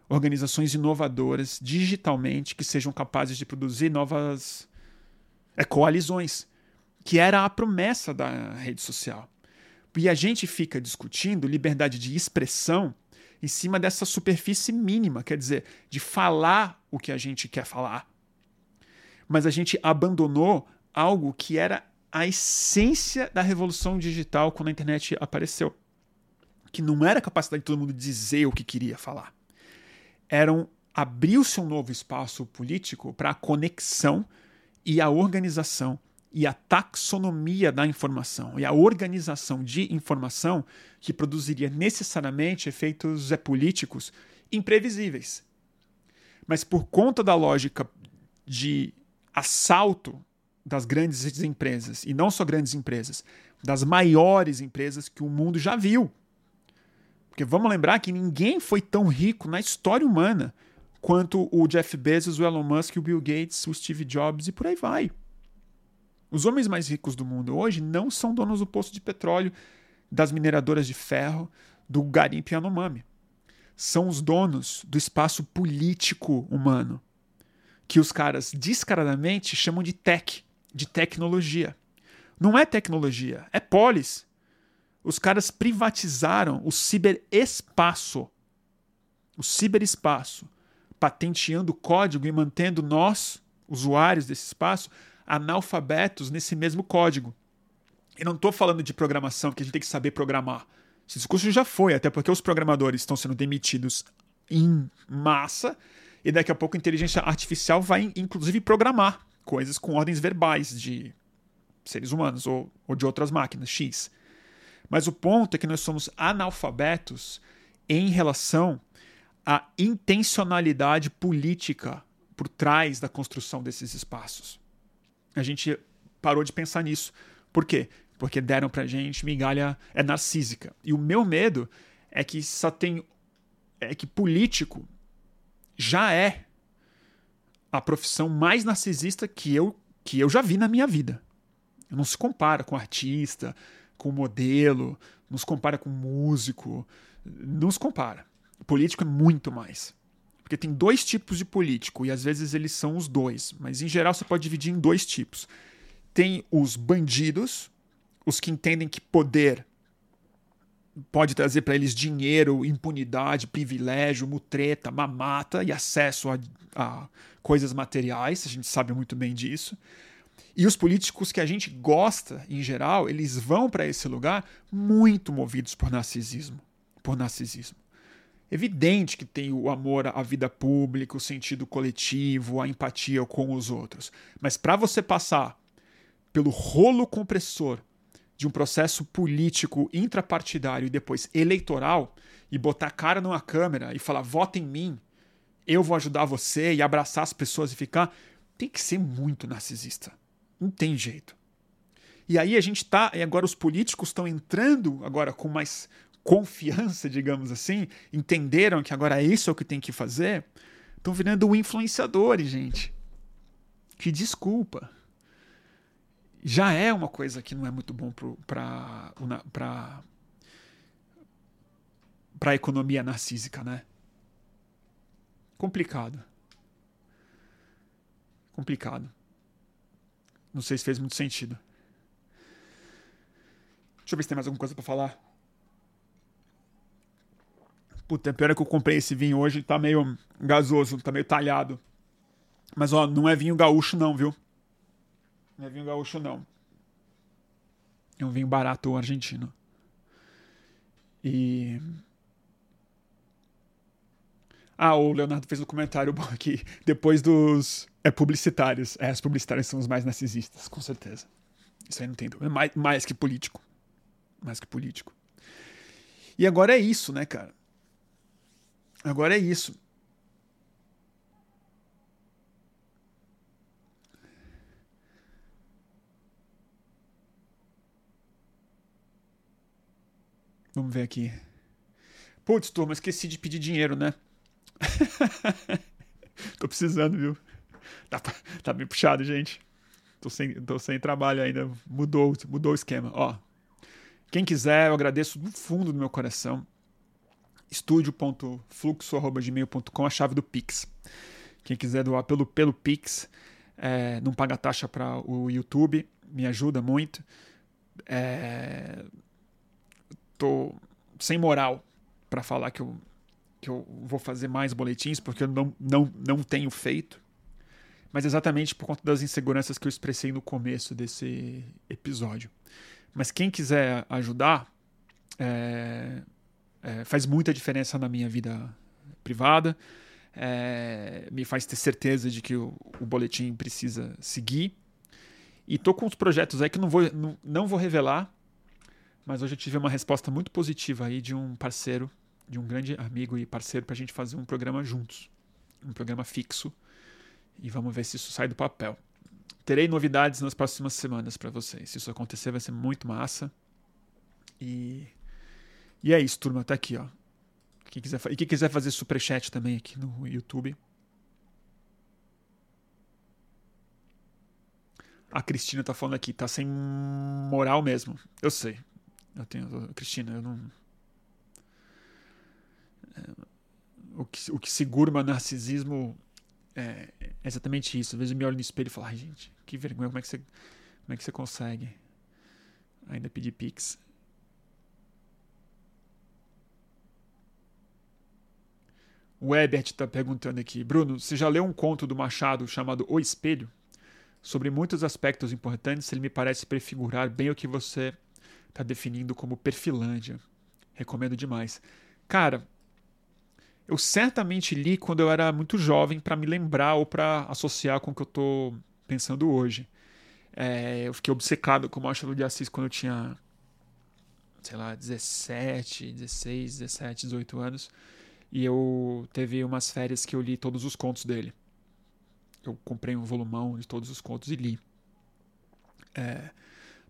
organizações inovadoras digitalmente que sejam capazes de produzir novas é, coalizões, que era a promessa da rede social. E a gente fica discutindo liberdade de expressão em cima dessa superfície mínima, quer dizer, de falar o que a gente quer falar. Mas a gente abandonou algo que era a essência da revolução digital quando a internet apareceu. Que não era a capacidade de todo mundo dizer o que queria falar. Eram abriu-se um novo espaço político para a conexão e a organização e a taxonomia da informação e a organização de informação que produziria necessariamente efeitos políticos imprevisíveis. Mas por conta da lógica de assalto das grandes empresas, e não só grandes empresas, das maiores empresas que o mundo já viu. Porque vamos lembrar que ninguém foi tão rico na história humana quanto o Jeff Bezos, o Elon Musk, o Bill Gates, o Steve Jobs e por aí vai. Os homens mais ricos do mundo hoje não são donos do poço de petróleo, das mineradoras de ferro, do garimpo Yanomami. São os donos do espaço político humano, que os caras descaradamente chamam de tech, de tecnologia. Não é tecnologia, é polis. Os caras privatizaram o ciberespaço. O ciberespaço, patenteando código e mantendo nós, usuários desse espaço, analfabetos nesse mesmo código. E não estou falando de programação, que a gente tem que saber programar. Esse discurso já foi, até porque os programadores estão sendo demitidos em massa e daqui a pouco a inteligência artificial vai, inclusive, programar coisas com ordens verbais de seres humanos ou, ou de outras máquinas, X. Mas o ponto é que nós somos analfabetos em relação à intencionalidade política por trás da construção desses espaços a gente parou de pensar nisso. Por quê? Porque deram pra gente migalha é narcísica. E o meu medo é que só tem é que político já é a profissão mais narcisista que eu que eu já vi na minha vida. Não se compara com artista, com modelo, não se compara com músico, não se compara. Político é muito mais. Porque tem dois tipos de político, e às vezes eles são os dois, mas em geral você pode dividir em dois tipos. Tem os bandidos, os que entendem que poder pode trazer para eles dinheiro, impunidade, privilégio, mutreta, mamata e acesso a, a coisas materiais, a gente sabe muito bem disso. E os políticos que a gente gosta, em geral, eles vão para esse lugar muito movidos por narcisismo, por narcisismo. Evidente que tem o amor à vida pública, o sentido coletivo, a empatia com os outros. Mas para você passar pelo rolo compressor de um processo político intrapartidário e depois eleitoral e botar a cara numa câmera e falar vota em mim, eu vou ajudar você e abraçar as pessoas e ficar, tem que ser muito narcisista. Não tem jeito. E aí a gente tá, e agora os políticos estão entrando agora com mais confiança, digamos assim, entenderam que agora é isso que tem que fazer, estão virando influenciadores, gente. Que desculpa. Já é uma coisa que não é muito bom para a economia narcísica, né? Complicado. Complicado. Não sei se fez muito sentido. Deixa eu ver se tem mais alguma coisa para falar. Puta, pior é que eu comprei esse vinho hoje, tá meio gasoso, tá meio talhado. Mas ó, não é vinho gaúcho não, viu? Não é vinho gaúcho não. É um vinho barato argentino. E ah, o Leonardo fez um comentário bom aqui. Depois dos é, publicitários. É, as publicitárias são os mais narcisistas, com certeza. Isso aí não tem dúvida. Mais, mais que político. Mais que político. E agora é isso, né, cara? Agora é isso. Vamos ver aqui. Putz, turma, esqueci de pedir dinheiro, né? tô precisando, viu? Tá, tá bem puxado, gente. Tô sem, tô sem trabalho ainda. Mudou, mudou o esquema. Ó, quem quiser, eu agradeço do fundo do meu coração estúdio.fluxo.gmail.com, a chave do Pix. Quem quiser doar pelo, pelo Pix, é, não paga taxa para o YouTube, me ajuda muito. É, tô sem moral para falar que eu que eu vou fazer mais boletins, porque eu não, não, não tenho feito. Mas exatamente por conta das inseguranças que eu expressei no começo desse episódio. Mas quem quiser ajudar, é, é, faz muita diferença na minha vida privada. É, me faz ter certeza de que o, o, boletim precisa seguir. E tô com uns projetos aí que não vou, não, não vou revelar, mas hoje eu tive uma resposta muito positiva aí de um parceiro, de um grande amigo e parceiro para a gente fazer um programa juntos, um programa fixo. E vamos ver se isso sai do papel. Terei novidades nas próximas semanas para vocês. Se isso acontecer, vai ser muito massa. E, e é isso, turma. Tá aqui, ó. Quem quiser, e quem quiser fazer superchat também aqui no YouTube. A Cristina tá falando aqui, tá sem moral mesmo. Eu sei. Eu tenho. Cristina, eu não. É, o que, o que segura o narcisismo é exatamente isso. Às vezes eu me olho no espelho e falo, ai gente, que vergonha, como é que você, como é que você consegue ainda pedir pix? O Ebert está perguntando aqui, Bruno, você já leu um conto do Machado chamado O Espelho? Sobre muitos aspectos importantes, ele me parece prefigurar bem o que você está definindo como perfilândia. Recomendo demais. Cara, eu certamente li quando eu era muito jovem para me lembrar ou para associar com o que eu estou pensando hoje. É, eu fiquei obcecado com o Machado de Assis quando eu tinha, sei lá, 17, 16, 17, 18 anos. E eu teve umas férias que eu li todos os contos dele. Eu comprei um volumão de todos os contos e li. É,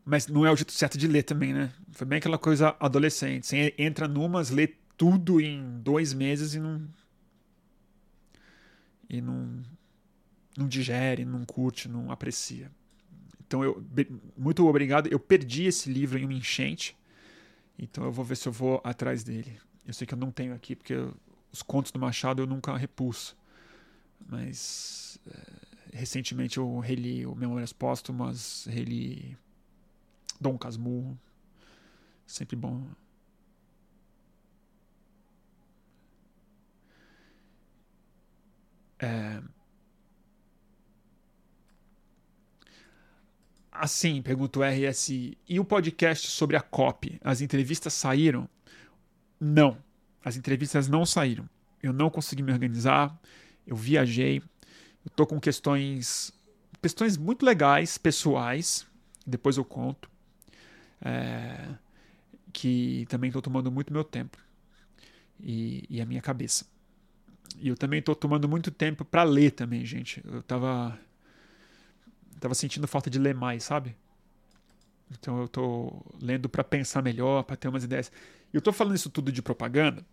mas não é o jeito certo de ler também, né? Foi bem aquela coisa adolescente. Você entra numas, lê tudo em dois meses e não. E não. Não digere, não curte, não aprecia. Então, eu, muito obrigado. Eu perdi esse livro em uma enchente. Então, eu vou ver se eu vou atrás dele. Eu sei que eu não tenho aqui, porque os contos do Machado eu nunca repulso. Mas é, recentemente eu reli o Memórias Póstumas, reli Dom Casmurro. Sempre bom. É... Assim, pergunta o RSI. E o podcast sobre a COP? As entrevistas saíram? Não. As entrevistas não saíram. Eu não consegui me organizar. Eu viajei. Eu tô com questões questões muito legais, pessoais. Depois eu conto. É, que também estou tomando muito meu tempo e, e, a minha cabeça. E eu também estou tomando muito tempo para ler também, gente. Eu tava tava sentindo falta de ler mais, sabe? Então eu estou lendo para pensar melhor, para ter umas ideias. Eu estou falando isso tudo de propaganda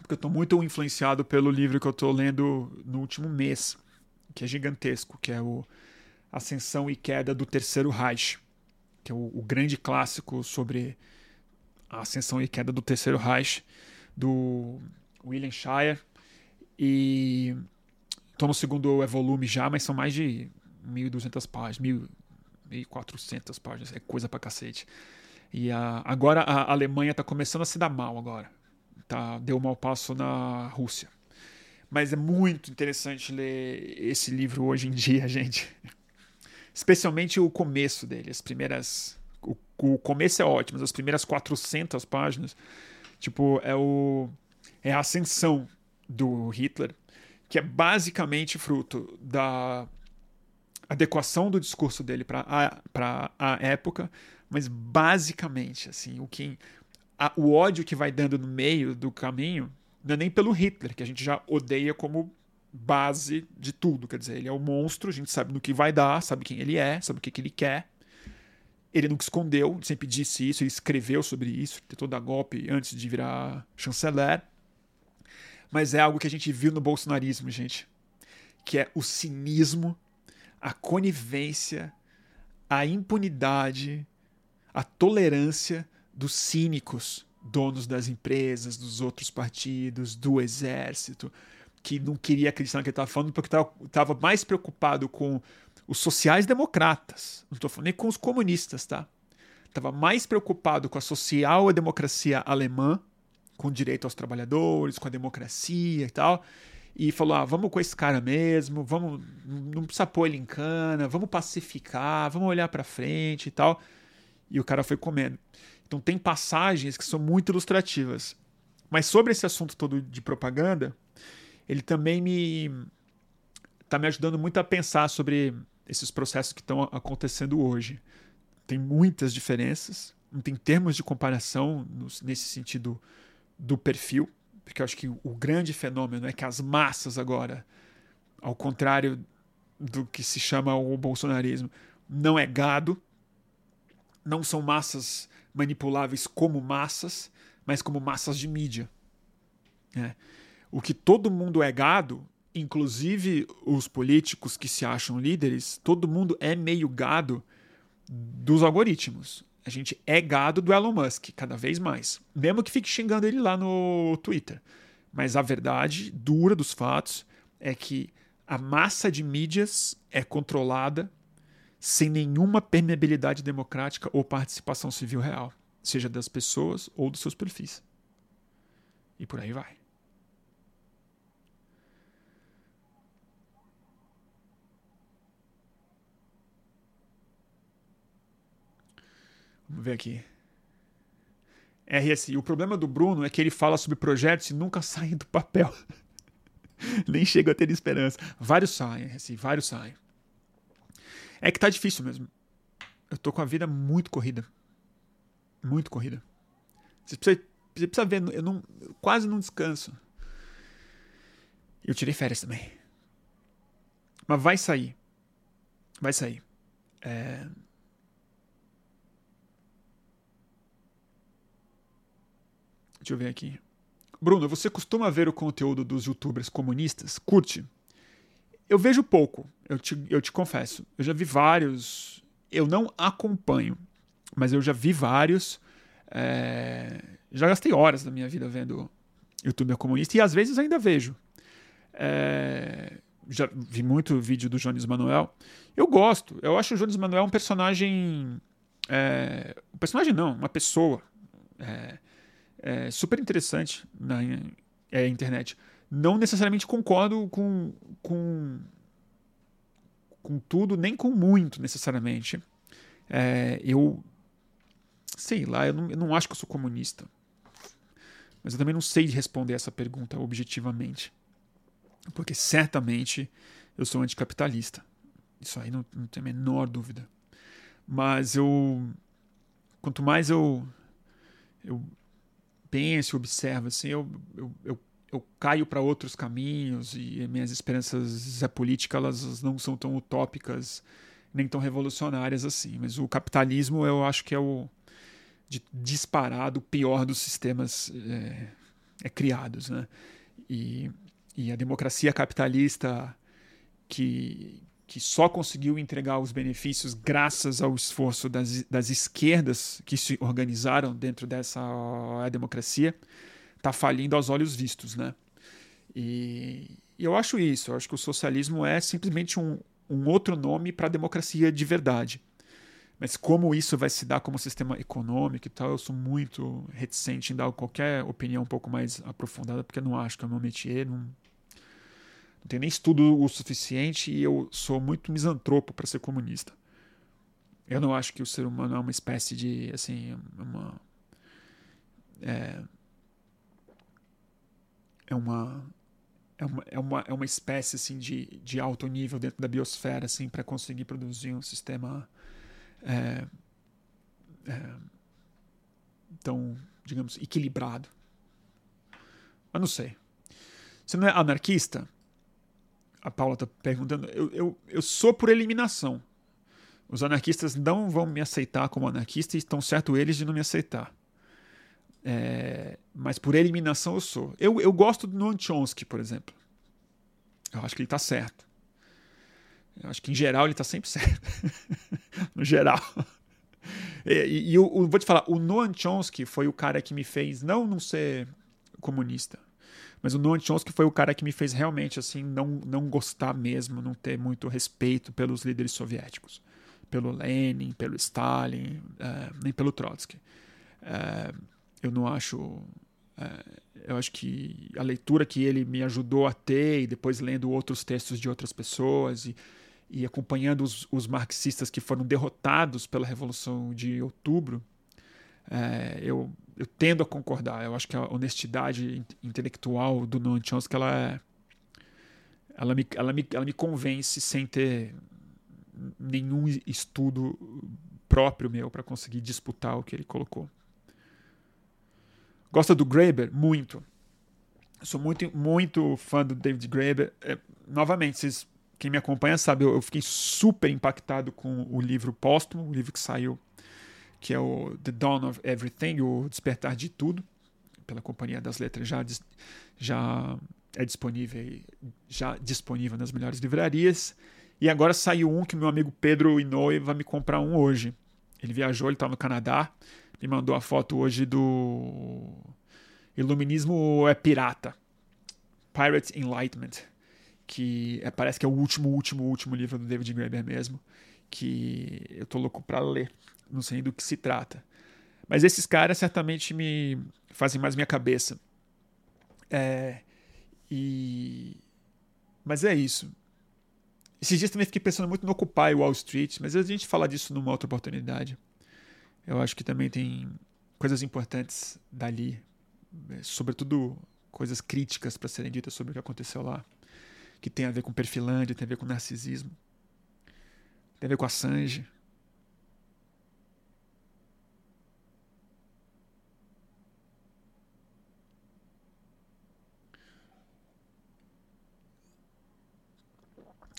porque eu estou muito influenciado pelo livro que eu estou lendo no último mês, que é gigantesco, que é o Ascensão e Queda do Terceiro Reich, que é o, o grande clássico sobre a ascensão e queda do Terceiro Reich, do William Shire. E estou no segundo volume já, mas são mais de 1.200 páginas, 1.400 páginas, é coisa pra cacete. E a, agora a Alemanha está começando a se dar mal agora tá, deu um mau passo na Rússia. Mas é muito interessante ler esse livro hoje em dia, gente. Especialmente o começo dele, as primeiras. O, o começo é ótimo, mas as primeiras 400 páginas, tipo, é o. É a ascensão do Hitler, que é basicamente fruto da adequação do discurso dele para a, a época, mas basicamente, assim, o que a, o ódio que vai dando no meio do caminho não é nem pelo Hitler, que a gente já odeia como base de tudo. Quer dizer, ele é o um monstro, a gente sabe no que vai dar, sabe quem ele é, sabe o que, que ele quer. Ele nunca escondeu, sempre disse isso, ele escreveu sobre isso, tentou dar golpe antes de virar chanceler. Mas é algo que a gente viu no bolsonarismo, gente. Que é o cinismo, a conivência, a impunidade, a tolerância dos cínicos, donos das empresas, dos outros partidos, do exército, que não queria acreditar no que ele estava falando porque estava mais preocupado com os sociais-democratas, não estou falando nem com os comunistas, tá? Estava mais preocupado com a social-democracia alemã, com direito aos trabalhadores, com a democracia e tal. E falou: ah, vamos com esse cara mesmo, vamos, não precisa pôr ele em cana, vamos pacificar, vamos olhar para frente e tal. E o cara foi comendo. Então tem passagens que são muito ilustrativas. Mas sobre esse assunto todo de propaganda, ele também me está me ajudando muito a pensar sobre esses processos que estão acontecendo hoje. Tem muitas diferenças, não tem termos de comparação nesse sentido do perfil, porque eu acho que o grande fenômeno é que as massas agora, ao contrário do que se chama o bolsonarismo, não é gado, não são massas manipuláveis como massas, mas como massas de mídia. É. O que todo mundo é gado, inclusive os políticos que se acham líderes, todo mundo é meio gado dos algoritmos. A gente é gado do Elon Musk, cada vez mais. Mesmo que fique xingando ele lá no Twitter. Mas a verdade dura dos fatos é que a massa de mídias é controlada sem nenhuma permeabilidade democrática ou participação civil real, seja das pessoas ou dos seus perfis. E por aí vai. Vamos ver aqui. RSI. O problema do Bruno é que ele fala sobre projetos e nunca saem do papel. Nem chega a ter esperança. Vários saem, RSI, vários saem. É que tá difícil mesmo. Eu tô com a vida muito corrida. Muito corrida. Você precisa, você precisa ver, eu, não, eu quase não descanso. Eu tirei férias também. Mas vai sair. Vai sair. É... Deixa eu ver aqui. Bruno, você costuma ver o conteúdo dos youtubers comunistas? Curte? Eu vejo pouco, eu te, eu te confesso. Eu já vi vários. Eu não acompanho, mas eu já vi vários. É, já gastei horas da minha vida vendo youtuber comunista e às vezes ainda vejo. É, já vi muito vídeo do Jones Manuel. Eu gosto. Eu acho o Jones Manuel um personagem. É, um personagem não, uma pessoa. É, super interessante na internet. Não necessariamente concordo com, com, com tudo, nem com muito necessariamente. É, eu sei lá, eu não, eu não acho que eu sou comunista. Mas eu também não sei responder essa pergunta objetivamente. Porque certamente eu sou anticapitalista. Isso aí não, não tem a menor dúvida. Mas eu. Quanto mais eu, eu penso, observo, assim, eu, eu, eu, eu caio para outros caminhos e minhas esperanças políticas elas não são tão utópicas nem tão revolucionárias assim. Mas o capitalismo eu acho que é o de, disparado o pior dos sistemas é, é criados, né? E, e a democracia capitalista que, que só conseguiu entregar os benefícios graças ao esforço das, das esquerdas que se organizaram dentro dessa democracia, está falindo aos olhos vistos, né? E, e, eu acho isso, eu acho que o socialismo é simplesmente um, um outro nome para a democracia de verdade. Mas como isso vai se dar como sistema econômico e tal, eu sou muito reticente em dar qualquer opinião um pouco mais aprofundada, porque eu não acho que é o meu métier, não, não tenho nem estudo o suficiente e eu sou muito misantropo para ser comunista. Eu não acho que o ser humano é uma espécie de, assim, uma. É, é uma. É uma, é uma, é uma espécie assim, de, de alto nível dentro da biosfera assim, para conseguir produzir um sistema é, é, tão, digamos, equilibrado. Mas não sei. Você não é anarquista? a Paula está perguntando, eu, eu, eu sou por eliminação. Os anarquistas não vão me aceitar como anarquista e estão certo eles de não me aceitar. É, mas por eliminação eu sou. Eu, eu gosto do Noam Chomsky, por exemplo. Eu acho que ele está certo. Eu acho que em geral ele está sempre certo. no geral. E, e, e eu, eu, vou te falar, o Noam Chomsky foi o cara que me fez não não ser comunista, mas o Noam Chomsky foi o cara que me fez realmente assim não, não gostar mesmo, não ter muito respeito pelos líderes soviéticos. Pelo Lenin, pelo Stalin, uh, nem pelo Trotsky. Uh, eu não acho. É, eu acho que a leitura que ele me ajudou a ter, e depois lendo outros textos de outras pessoas, e, e acompanhando os, os marxistas que foram derrotados pela Revolução de Outubro, é, eu, eu tendo a concordar. Eu acho que a honestidade intelectual do Noam Chomsky ela, é, ela, me, ela, me, ela me convence sem ter nenhum estudo próprio meu para conseguir disputar o que ele colocou. Gosta do Graeber? Muito. sou muito, muito fã do David Graeber. É, novamente, vocês, quem me acompanha sabe, eu, eu, fiquei super impactado com o livro póstumo, o livro que saiu, que é o The Dawn of Everything, o Despertar de Tudo, pela Companhia das Letras, já, já é disponível, já disponível nas melhores livrarias. E agora saiu um que meu amigo Pedro Inoue vai me comprar um hoje. Ele viajou, ele está no Canadá, me mandou a foto hoje do Iluminismo é Pirata. Pirate Enlightenment. Que é, parece que é o último, último, último livro do David Graeber mesmo. Que eu tô louco para ler. Não sei do que se trata. Mas esses caras certamente me fazem mais minha cabeça. É, e... Mas é isso. Esses dias também fiquei pensando muito no Occupy Wall Street, mas a gente fala disso numa outra oportunidade. Eu acho que também tem coisas importantes dali, é, sobretudo coisas críticas para serem ditas sobre o que aconteceu lá, que tem a ver com perfilândia, tem a ver com narcisismo, tem a ver com Assange.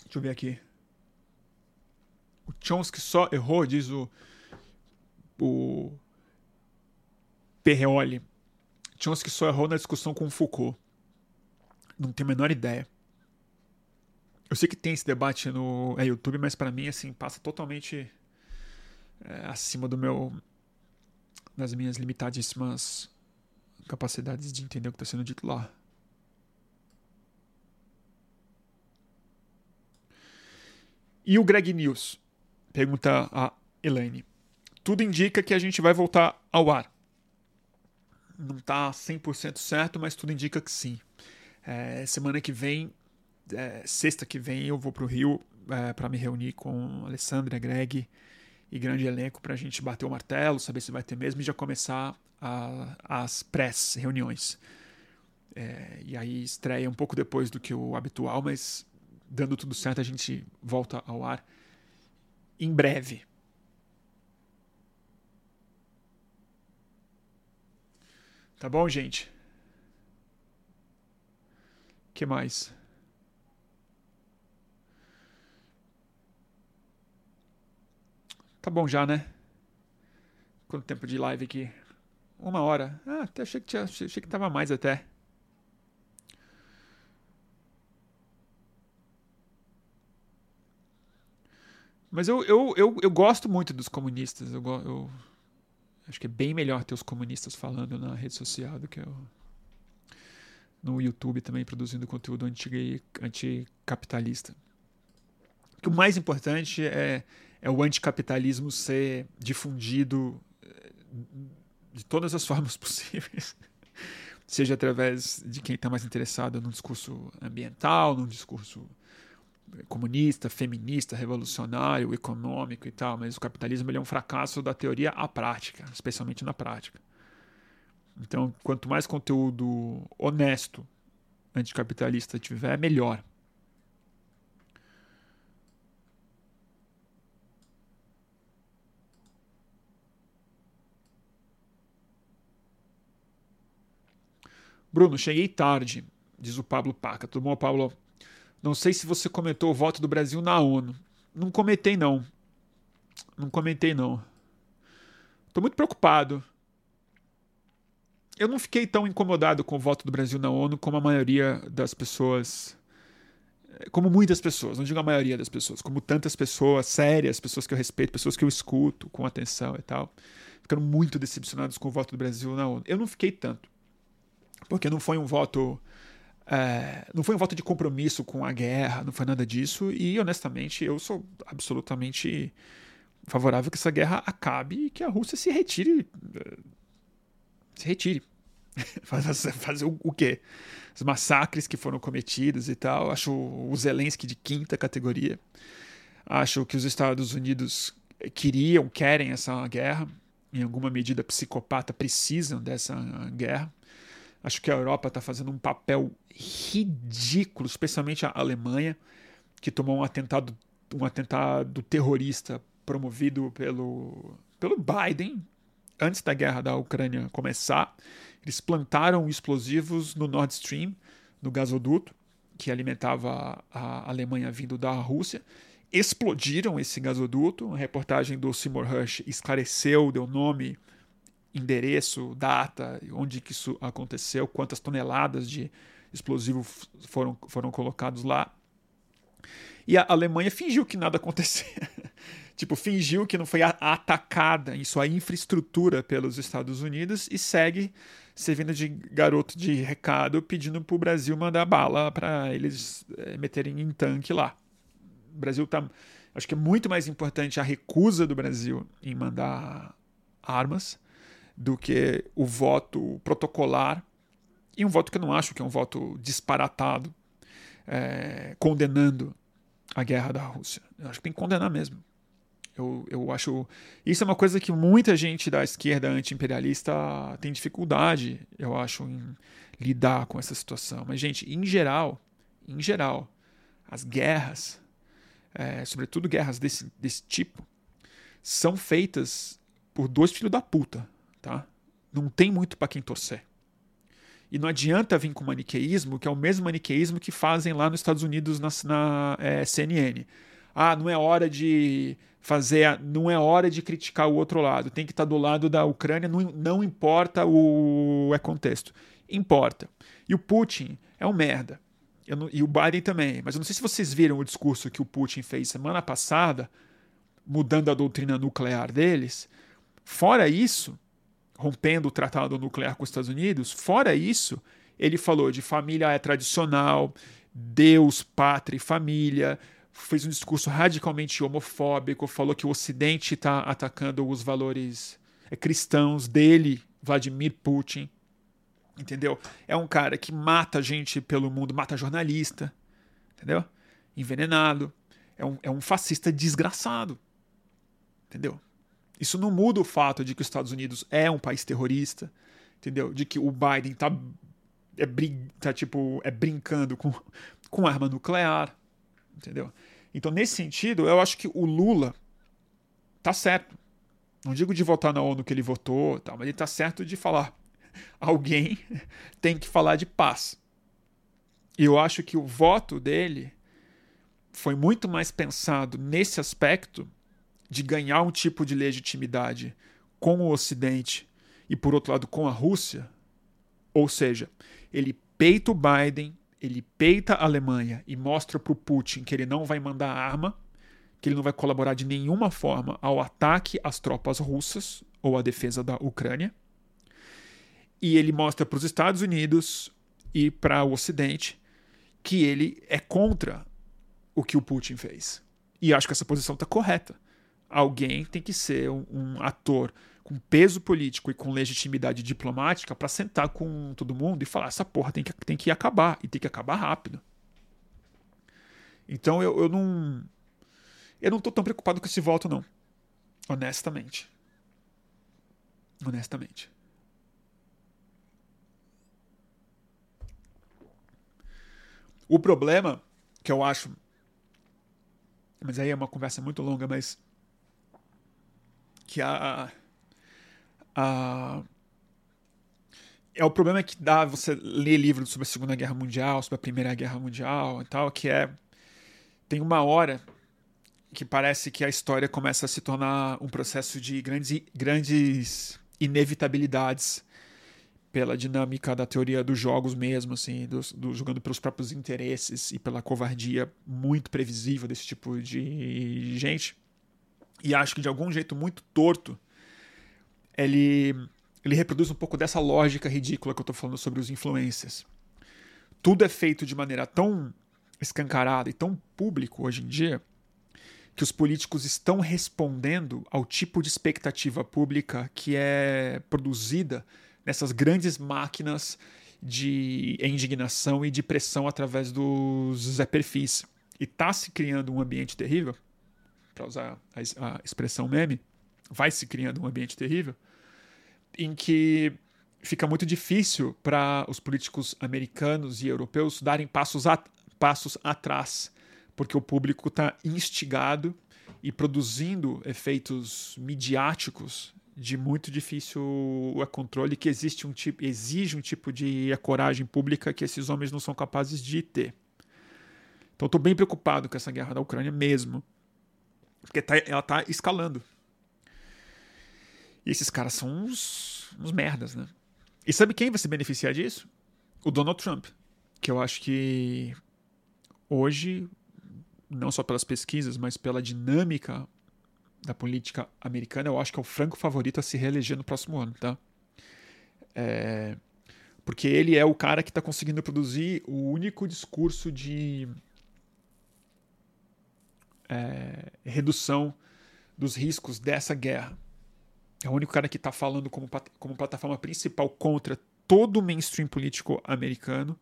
Deixa eu ver aqui. O Chomsky só errou, diz o, o Perreoli. Chomsky só errou na discussão com o Foucault. Não tenho a menor ideia. Eu sei que tem esse debate no é, YouTube, mas para mim assim passa totalmente é, acima do meu das minhas limitadíssimas capacidades de entender o que está sendo dito lá. E o Greg News? Pergunta a Elaine. Tudo indica que a gente vai voltar ao ar. Não está 100% certo, mas tudo indica que sim. É, semana que vem, é, sexta que vem, eu vou para o Rio é, para me reunir com Alessandra, Greg e grande elenco para a gente bater o martelo, saber se vai ter mesmo e já começar a, as pré-reuniões. É, e aí estreia um pouco depois do que o habitual, mas dando tudo certo, a gente volta ao ar em breve. Tá bom, gente? que mais? Tá bom já, né? Quanto tempo de live aqui? Uma hora. Ah, até achei que, tinha, achei que tava mais até. Mas eu, eu, eu, eu gosto muito dos comunistas. Eu, eu acho que é bem melhor ter os comunistas falando na rede social do que no YouTube também produzindo conteúdo anticapitalista. O mais importante é, é o anticapitalismo ser difundido eh, de todas as formas possíveis. Seja através de quem está mais interessado num discurso ambiental, num discurso comunista, feminista, revolucionário, econômico e tal, mas o capitalismo ele é um fracasso da teoria à prática, especialmente na prática. Então, quanto mais conteúdo honesto anticapitalista tiver, melhor. Bruno, cheguei tarde, diz o Pablo Paca. Tudo bom, Pablo? Não sei se você comentou o voto do Brasil na ONU. Não comentei, não. Não comentei, não. Tô muito preocupado. Eu não fiquei tão incomodado com o voto do Brasil na ONU como a maioria das pessoas. Como muitas pessoas, não digo a maioria das pessoas, como tantas pessoas sérias, pessoas que eu respeito, pessoas que eu escuto com atenção e tal, ficando muito decepcionados com o voto do Brasil na ONU. Eu não fiquei tanto, porque não foi um voto é, não foi um voto de compromisso com a guerra, não foi nada disso. E honestamente, eu sou absolutamente favorável que essa guerra acabe e que a Rússia se retire. Se retire. fazer, o quê? Os massacres que foram cometidos e tal. Acho o Zelensky de quinta categoria. Acho que os Estados Unidos queriam, querem essa guerra. Em alguma medida, psicopata precisam dessa guerra. Acho que a Europa está fazendo um papel ridículo, especialmente a Alemanha, que tomou um atentado, um atentado terrorista promovido pelo, pelo Biden antes da guerra da Ucrânia começar. Eles plantaram explosivos no Nord Stream, no gasoduto que alimentava a Alemanha vindo da Rússia. Explodiram esse gasoduto. A reportagem do Seymour Hersh esclareceu, deu nome, endereço, data, onde que isso aconteceu, quantas toneladas de explosivo foram, foram colocados lá. E a Alemanha fingiu que nada acontecia. tipo, fingiu que não foi atacada em sua infraestrutura pelos Estados Unidos e segue servindo de garoto de recado pedindo para o Brasil mandar bala para eles é, meterem em tanque lá. O Brasil tá. Acho que é muito mais importante a recusa do Brasil em mandar armas do que o voto protocolar e um voto que eu não acho que é um voto disparatado é, condenando a guerra da Rússia. Eu acho que tem que condenar mesmo. Eu, eu acho. Isso é uma coisa que muita gente da esquerda anti-imperialista tem dificuldade, eu acho, em lidar com essa situação. Mas, gente, em geral, em geral, as guerras, é, sobretudo guerras desse, desse tipo, são feitas por dois filhos da puta, tá? Não tem muito para quem torcer. E não adianta vir com maniqueísmo, que é o mesmo maniqueísmo que fazem lá nos Estados Unidos na, na é, CNN. Ah, não é hora de fazer, não é hora de criticar o outro lado, tem que estar do lado da Ucrânia, não, não importa o é contexto. Importa. E o Putin é um merda. Não, e o Biden também. Mas eu não sei se vocês viram o discurso que o Putin fez semana passada, mudando a doutrina nuclear deles. Fora isso, rompendo o tratado nuclear com os Estados Unidos, fora isso, ele falou de família tradicional, Deus, pátria e família, fez um discurso radicalmente homofóbico, falou que o Ocidente está atacando os valores é, cristãos dele, Vladimir Putin. Entendeu? É um cara que mata gente pelo mundo, mata jornalista, entendeu? Envenenado. É um, é um fascista desgraçado. Entendeu? Isso não muda o fato de que os Estados Unidos é um país terrorista, entendeu? De que o Biden tá, é, tá tipo, é brincando com, com arma nuclear, entendeu? Então, nesse sentido, eu acho que o Lula tá certo. Não digo de votar na ONU que ele votou, tá, mas ele tá certo de falar. Alguém tem que falar de paz. E eu acho que o voto dele foi muito mais pensado nesse aspecto de ganhar um tipo de legitimidade com o Ocidente e, por outro lado, com a Rússia. Ou seja, ele peita o Biden, ele peita a Alemanha e mostra para o Putin que ele não vai mandar arma, que ele não vai colaborar de nenhuma forma ao ataque às tropas russas ou à defesa da Ucrânia. E ele mostra para os Estados Unidos e para o Ocidente que ele é contra o que o Putin fez. E acho que essa posição está correta alguém tem que ser um, um ator com peso político e com legitimidade diplomática para sentar com todo mundo e falar: essa porra tem que, tem que acabar e tem que acabar rápido. Então eu, eu não. Eu não tô tão preocupado com esse voto, não. Honestamente. Honestamente. O problema que eu acho. Mas aí é uma conversa muito longa, mas que a, a é o problema que dá você ler livros sobre a Segunda Guerra Mundial, sobre a Primeira Guerra Mundial e tal, que é tem uma hora que parece que a história começa a se tornar um processo de grandes, grandes inevitabilidades pela dinâmica da teoria dos jogos mesmo, assim, do, do, jogando pelos próprios interesses e pela covardia muito previsível desse tipo de gente. E acho que de algum jeito muito torto, ele, ele reproduz um pouco dessa lógica ridícula que eu estou falando sobre os influencers. Tudo é feito de maneira tão escancarada e tão público hoje em dia que os políticos estão respondendo ao tipo de expectativa pública que é produzida nessas grandes máquinas de indignação e de pressão através dos Zé Perfis. E está se criando um ambiente terrível, para usar a, a expressão meme, vai se criando um ambiente terrível, em que fica muito difícil para os políticos americanos e europeus darem passos, a, passos atrás, porque o público está instigado e produzindo efeitos midiáticos de muito difícil controle que existe um tipo exige um tipo de coragem pública que esses homens não são capazes de ter. Então estou bem preocupado com essa guerra da Ucrânia mesmo, porque tá, ela está escalando. E esses caras são uns, uns merdas, né? E sabe quem vai se beneficiar disso? O Donald Trump, que eu acho que hoje, não só pelas pesquisas, mas pela dinâmica da política americana, eu acho que é o franco favorito a se reeleger no próximo ano, tá? É, porque ele é o cara que está conseguindo produzir o único discurso de é, redução dos riscos dessa guerra. É o único cara que está falando como, como plataforma principal contra todo o mainstream político americano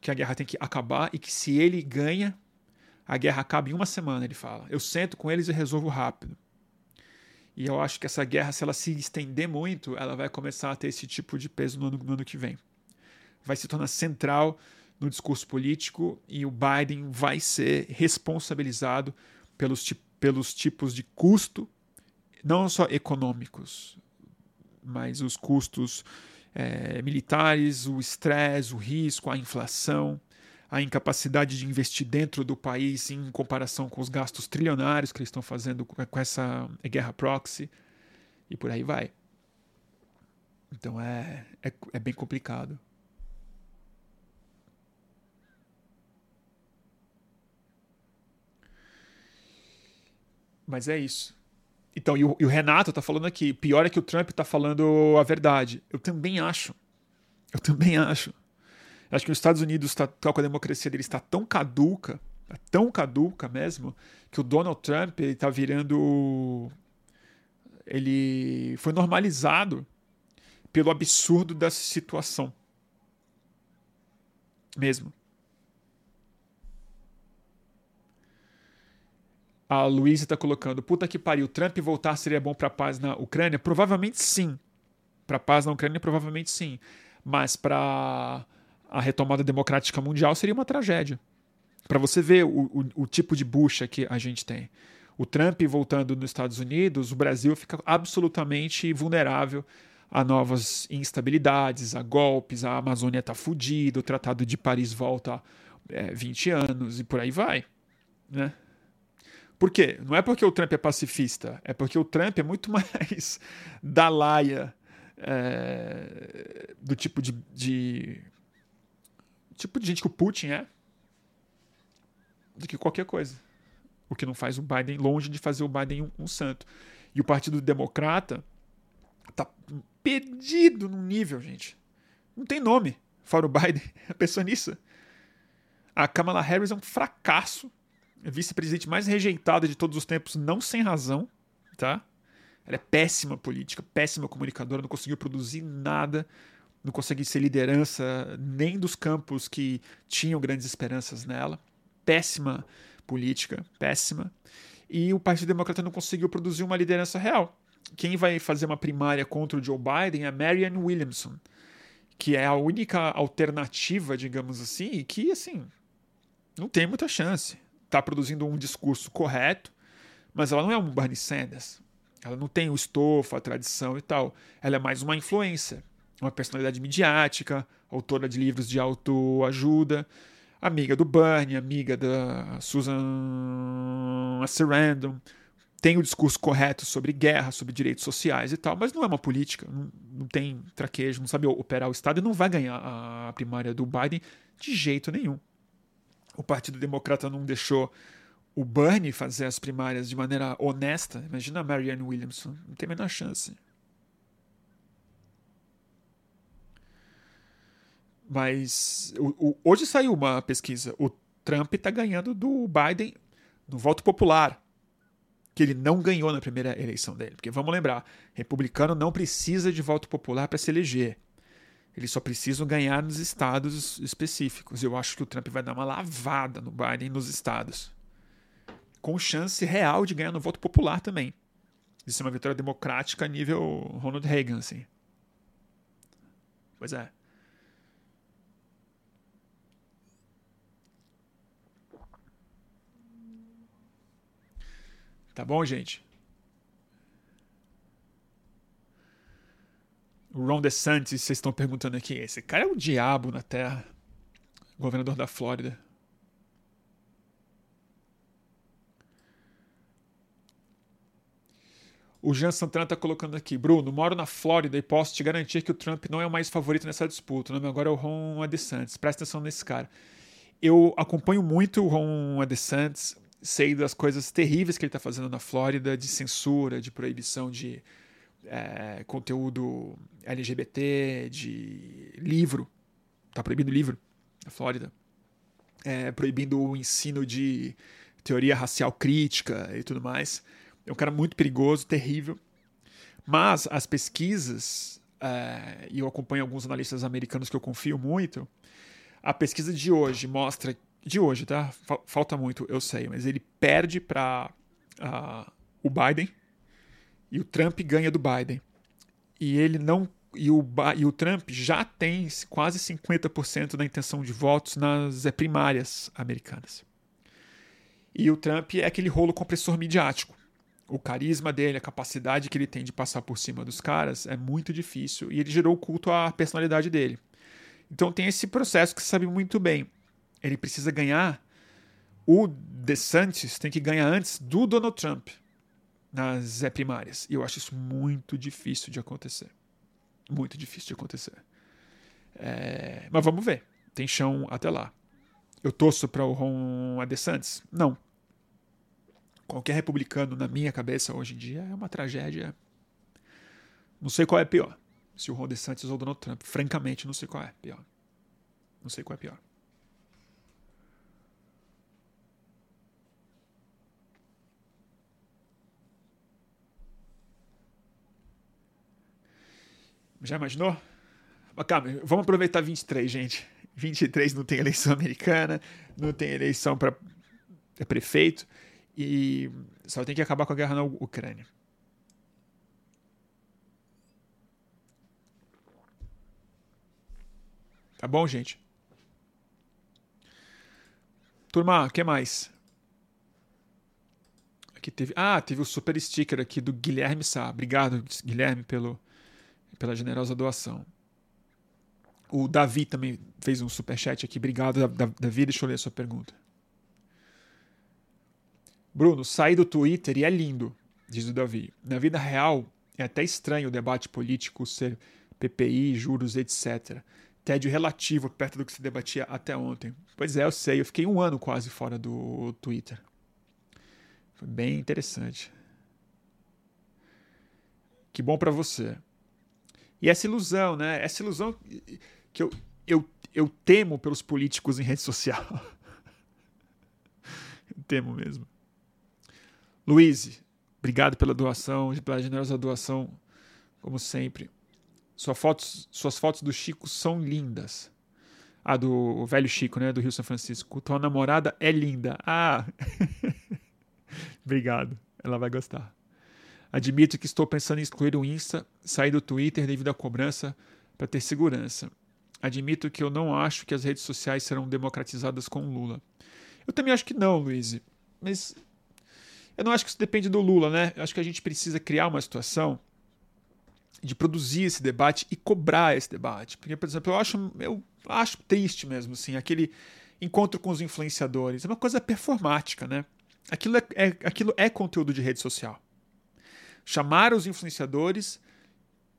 que a guerra tem que acabar e que se ele ganha, a guerra acaba em uma semana, ele fala. Eu sento com eles e resolvo rápido. E eu acho que essa guerra, se ela se estender muito, ela vai começar a ter esse tipo de peso no ano, no ano que vem. Vai se tornar central no discurso político e o Biden vai ser responsabilizado pelos, pelos tipos de custo, não só econômicos, mas os custos é, militares, o estresse, o risco, a inflação, a incapacidade de investir dentro do país em comparação com os gastos trilionários que eles estão fazendo com essa guerra proxy e por aí vai. Então é, é, é bem complicado. Mas é isso. Então, e o, e o Renato tá falando aqui, pior é que o Trump tá falando a verdade. Eu também acho. Eu também acho. Acho que os Estados Unidos, tá, com a democracia dele está tão caduca, tá tão caduca mesmo, que o Donald Trump está virando. Ele foi normalizado pelo absurdo dessa situação. Mesmo. A Luísa está colocando: puta que pariu, Trump voltar seria bom para a paz na Ucrânia? Provavelmente sim. Para a paz na Ucrânia, provavelmente sim. Mas para a retomada democrática mundial seria uma tragédia. Para você ver o, o, o, tipo de bucha que a gente tem. O Trump voltando nos Estados Unidos, o Brasil fica absolutamente vulnerável a novas instabilidades, a golpes, a Amazônia está fudida, o Tratado de Paris volta é, 20 anos e por aí vai. Né? Por quê? Não é porque o Trump é pacifista, é porque o Trump é muito mais da laia é, do tipo de, de tipo de gente que o Putin é do que qualquer coisa. O que não faz o Biden, longe de fazer o Biden um, um santo. E o Partido Democrata tá perdido num nível, gente. Não tem nome fora o Biden. Pensa nisso. A Kamala Harris é um fracasso. Vice-presidente mais rejeitada de todos os tempos, não sem razão, tá? Ela é péssima política, péssima comunicadora, não conseguiu produzir nada não consegue ser liderança nem dos campos que tinham grandes esperanças nela. Péssima política, péssima. E o Partido Democrata não conseguiu produzir uma liderança real. Quem vai fazer uma primária contra o Joe Biden é Marianne Williamson, que é a única alternativa, digamos assim, e que, assim, não tem muita chance. Está produzindo um discurso correto, mas ela não é um Bernie Sanders. Ela não tem o estofo, a tradição e tal. Ela é mais uma influência uma personalidade midiática, autora de livros de autoajuda, amiga do Bernie, amiga da Susan Sarandon, tem o discurso correto sobre guerra, sobre direitos sociais e tal, mas não é uma política, não, não tem traquejo, não sabe operar o Estado e não vai ganhar a primária do Biden de jeito nenhum. O Partido Democrata não deixou o Bernie fazer as primárias de maneira honesta. Imagina a Marianne Williamson, não tem a menor chance. Mas o, o, hoje saiu uma pesquisa. O Trump está ganhando do Biden no voto popular, que ele não ganhou na primeira eleição dele. Porque vamos lembrar, republicano não precisa de voto popular para se eleger. Eles só precisam ganhar nos estados específicos. Eu acho que o Trump vai dar uma lavada no Biden nos estados. Com chance real de ganhar no voto popular também. De ser uma vitória democrática a nível Ronald Reagan, assim. Pois é. Tá bom, gente? O Ron DeSantis, vocês estão perguntando aqui, esse cara é o diabo na Terra. Governador da Flórida. O Jean Santana está colocando aqui, Bruno, moro na Flórida e posso te garantir que o Trump não é o mais favorito nessa disputa. O nome agora é o Ron DeSantis. Presta atenção nesse cara. Eu acompanho muito o Ron DeSantis sei das coisas terríveis que ele está fazendo na Flórida, de censura, de proibição de é, conteúdo LGBT, de livro. Está proibindo livro na Flórida. É, proibindo o ensino de teoria racial crítica e tudo mais. É um cara muito perigoso, terrível. Mas as pesquisas, é, e eu acompanho alguns analistas americanos que eu confio muito, a pesquisa de hoje mostra de hoje, tá? Falta muito, eu sei, mas ele perde para uh, ah, o Biden e o Trump ganha do Biden. E ele não e o, e o Trump já tem quase 50% da intenção de votos nas é, primárias americanas. E o Trump é aquele rolo compressor midiático. O carisma dele, a capacidade que ele tem de passar por cima dos caras é muito difícil e ele gerou culto à personalidade dele. Então tem esse processo que você sabe muito bem ele precisa ganhar. O DeSantis tem que ganhar antes do Donald Trump nas primárias. E eu acho isso muito difícil de acontecer. Muito difícil de acontecer. É... Mas vamos ver. Tem chão até lá. Eu torço para o Ron DeSantis? Não. Qualquer republicano, na minha cabeça, hoje em dia, é uma tragédia. Não sei qual é pior. Se o Ron DeSantis ou o Donald Trump. Francamente, não sei qual é pior. Não sei qual é pior. Já imaginou? Calma, vamos aproveitar 23, gente. 23 não tem eleição americana, não tem eleição para prefeito e só tem que acabar com a guerra na Ucrânia. Tá bom, gente? Turma, o que mais? Aqui teve, ah, teve o super sticker aqui do Guilherme Sá. Obrigado, Guilherme, pelo pela generosa doação. O Davi também fez um superchat aqui. Obrigado, Davi. Deixa eu ler a sua pergunta. Bruno, saí do Twitter e é lindo, diz o Davi. Na vida real, é até estranho o debate político ser PPI, juros, etc. Tédio relativo perto do que se debatia até ontem. Pois é, eu sei. Eu fiquei um ano quase fora do Twitter. Foi bem interessante. Que bom para você. E essa ilusão, né? Essa ilusão que eu, eu, eu temo pelos políticos em rede social. eu temo mesmo. Luiz, obrigado pela doação, pela generosa doação, como sempre. Sua fotos, suas fotos do Chico são lindas. Ah, do velho Chico, né? Do Rio São Francisco. Tua namorada é linda. Ah! obrigado. Ela vai gostar. Admito que estou pensando em excluir o Insta, sair do Twitter devido à cobrança para ter segurança. Admito que eu não acho que as redes sociais serão democratizadas com Lula. Eu também acho que não, Luiz. Mas eu não acho que isso depende do Lula, né? Eu acho que a gente precisa criar uma situação de produzir esse debate e cobrar esse debate. Porque, por exemplo, eu acho, eu acho triste mesmo, assim, aquele encontro com os influenciadores. É uma coisa performática, né? Aquilo é, é aquilo é conteúdo de rede social chamar os influenciadores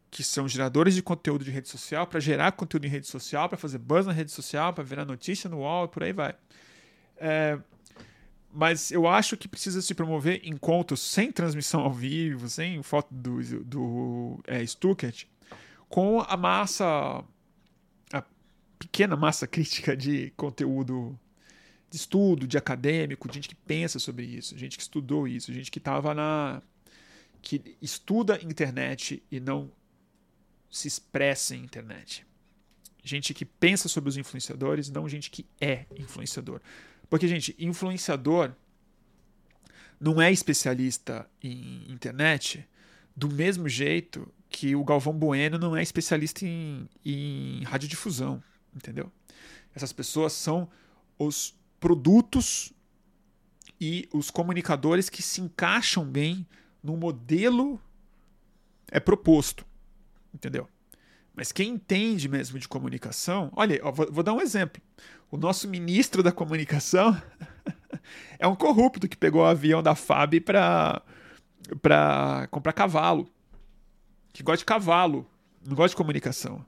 que são geradores de conteúdo de rede social para gerar conteúdo em rede social, para fazer buzz na rede social, para virar notícia no UOL e por aí vai. É, mas eu acho que precisa se promover encontros sem transmissão ao vivo, sem foto do, do é, Stuckert, com a massa, a pequena massa crítica de conteúdo de estudo, de acadêmico, gente que pensa sobre isso, gente que estudou isso, gente que estava na que estuda internet e não se expressa em internet. Gente que pensa sobre os influenciadores, não gente que é influenciador. Porque, gente, influenciador não é especialista em internet do mesmo jeito que o Galvão Bueno não é especialista em, em radiodifusão, entendeu? Essas pessoas são os produtos e os comunicadores que se encaixam bem no modelo é proposto, entendeu? Mas quem entende mesmo de comunicação, olha, ó, vou, vou, dar um exemplo. O nosso ministro da comunicação é um corrupto que pegou o avião da FAB para para comprar cavalo, que gosta de cavalo, não gosta de comunicação.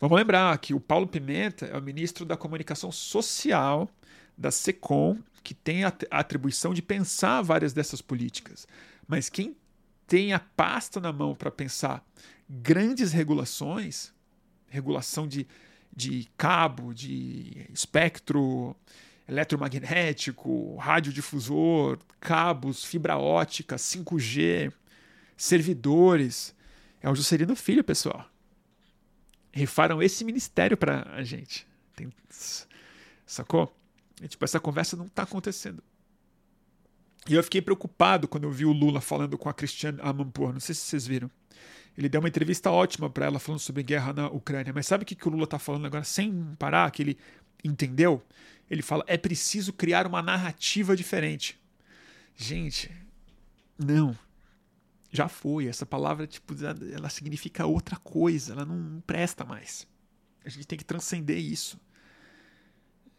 Vamos lembrar que o Paulo Pimenta é o ministro da comunicação social da SECOM, que tem a atribuição de pensar várias dessas políticas. Mas quem tem a pasta na mão para pensar grandes regulações, regulação de, de cabo, de espectro eletromagnético, radiodifusor, cabos, fibra ótica, 5G, servidores. É o Juscelino Filho, pessoal. Rifaram esse ministério para a gente. Tem... Sacou? E, tipo, essa conversa não está acontecendo. E eu fiquei preocupado quando eu vi o Lula falando com a Cristiane Amanpour. Não sei se vocês viram. Ele deu uma entrevista ótima para ela falando sobre guerra na Ucrânia. Mas sabe o que, que o Lula está falando agora sem parar? Que ele entendeu? Ele fala: é preciso criar uma narrativa diferente. Gente, não. Já foi. Essa palavra, tipo, ela significa outra coisa. Ela não presta mais. A gente tem que transcender isso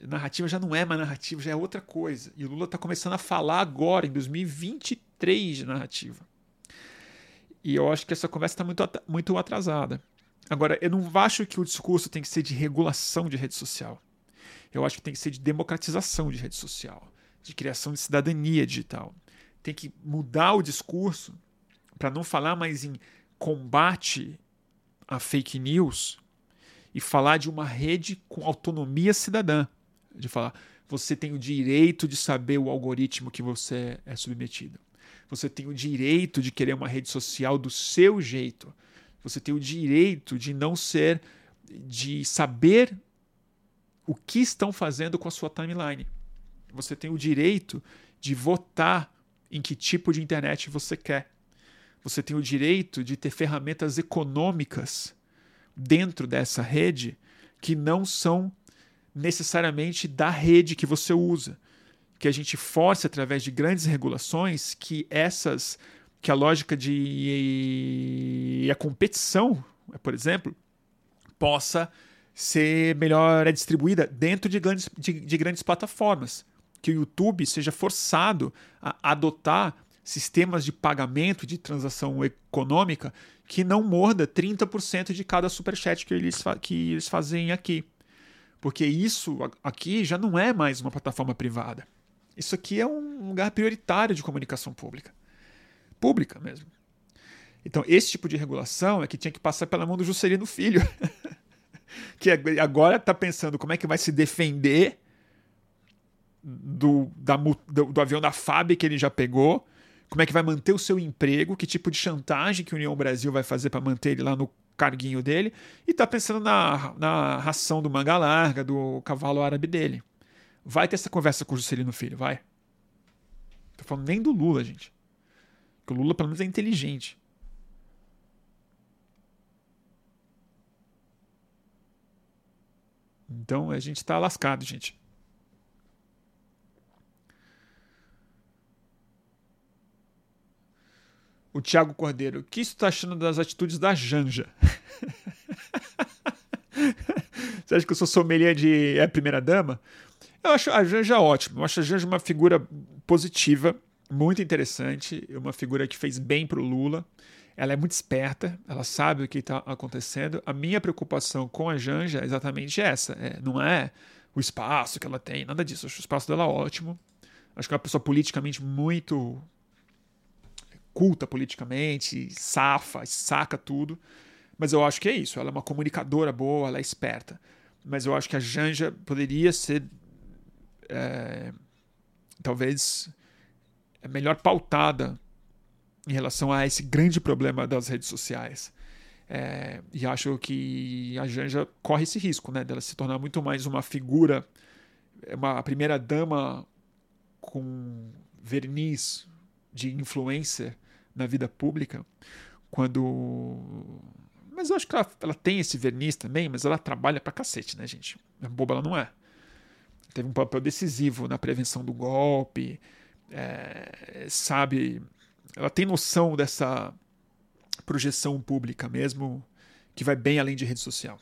narrativa já não é mais narrativa, já é outra coisa. E o Lula está começando a falar agora, em 2023, de narrativa. E eu acho que essa conversa está muito, muito atrasada. Agora, eu não acho que o discurso tem que ser de regulação de rede social. Eu acho que tem que ser de democratização de rede social, de criação de cidadania digital. Tem que mudar o discurso para não falar mais em combate a fake news e falar de uma rede com autonomia cidadã de falar, você tem o direito de saber o algoritmo que você é submetido. Você tem o direito de querer uma rede social do seu jeito. Você tem o direito de não ser, de saber o que estão fazendo com a sua timeline. Você tem o direito de votar em que tipo de internet você quer. Você tem o direito de ter ferramentas econômicas dentro dessa rede que não são necessariamente da rede que você usa. Que a gente force através de grandes regulações que essas que a lógica de a competição, por exemplo, possa ser melhor distribuída dentro de grandes, de, de grandes plataformas. Que o YouTube seja forçado a adotar sistemas de pagamento de transação econômica que não morda 30% de cada superchat que eles, que eles fazem aqui. Porque isso aqui já não é mais uma plataforma privada. Isso aqui é um lugar prioritário de comunicação pública. Pública mesmo. Então, esse tipo de regulação é que tinha que passar pela mão do Juscelino Filho. que agora está pensando como é que vai se defender do, da, do, do, avião da FAB que ele já pegou, como é que vai manter o seu emprego, que tipo de chantagem que a União Brasil vai fazer para manter ele lá no carguinho dele e está pensando na, na ração do manga larga, do cavalo árabe dele. Vai ter essa conversa com o Juscelino Filho, vai. Tô falando nem do Lula, gente. Porque o Lula, pelo menos, é inteligente. Então a gente tá lascado, gente. O Tiago Cordeiro. O que você está achando das atitudes da Janja? você acha que eu sou sommelier de é, primeira dama? Eu acho a Janja ótima. Eu acho a Janja uma figura positiva, muito interessante, uma figura que fez bem para o Lula. Ela é muito esperta, ela sabe o que está acontecendo. A minha preocupação com a Janja é exatamente essa. É, não é o espaço que ela tem, nada disso. Eu acho o espaço dela ótimo. Acho que é uma pessoa politicamente muito culta politicamente, safa, saca tudo. Mas eu acho que é isso. Ela é uma comunicadora boa, ela é esperta. Mas eu acho que a Janja poderia ser. É, talvez melhor pautada em relação a esse grande problema das redes sociais. É, e acho que a Janja corre esse risco, né? Dela se tornar muito mais uma figura, uma primeira dama com verniz de influência na vida pública, quando. Mas eu acho que ela, ela tem esse verniz também, mas ela trabalha pra cacete, né, gente? Boba ela não é. Teve um papel decisivo na prevenção do golpe, é, sabe. Ela tem noção dessa projeção pública mesmo, que vai bem além de rede social.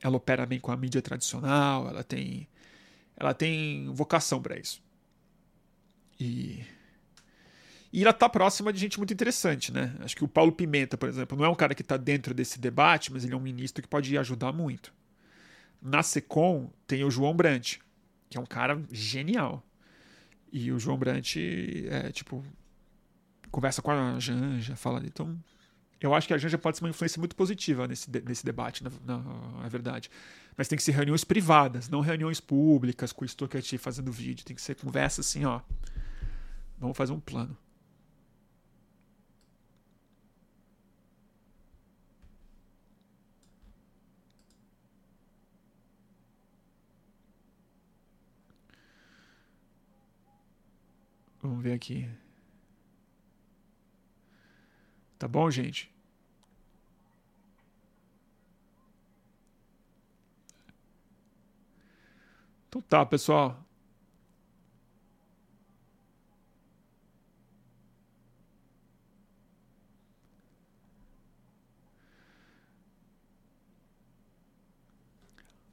Ela opera bem com a mídia tradicional, ela tem, ela tem vocação para isso. E e ela está próxima de gente muito interessante, né? Acho que o Paulo Pimenta, por exemplo, não é um cara que está dentro desse debate, mas ele é um ministro que pode ajudar muito. Na SECOM tem o João Brant, que é um cara genial. E o João Brant é tipo conversa com a Janja, fala. Então, eu acho que a Janja pode ser uma influência muito positiva nesse, nesse debate, na, na, na verdade. Mas tem que ser reuniões privadas, não reuniões públicas com o Stockett fazendo vídeo. Tem que ser conversa assim, ó. Vamos fazer um plano. Vamos ver aqui. Tá bom, gente? Então tá, pessoal.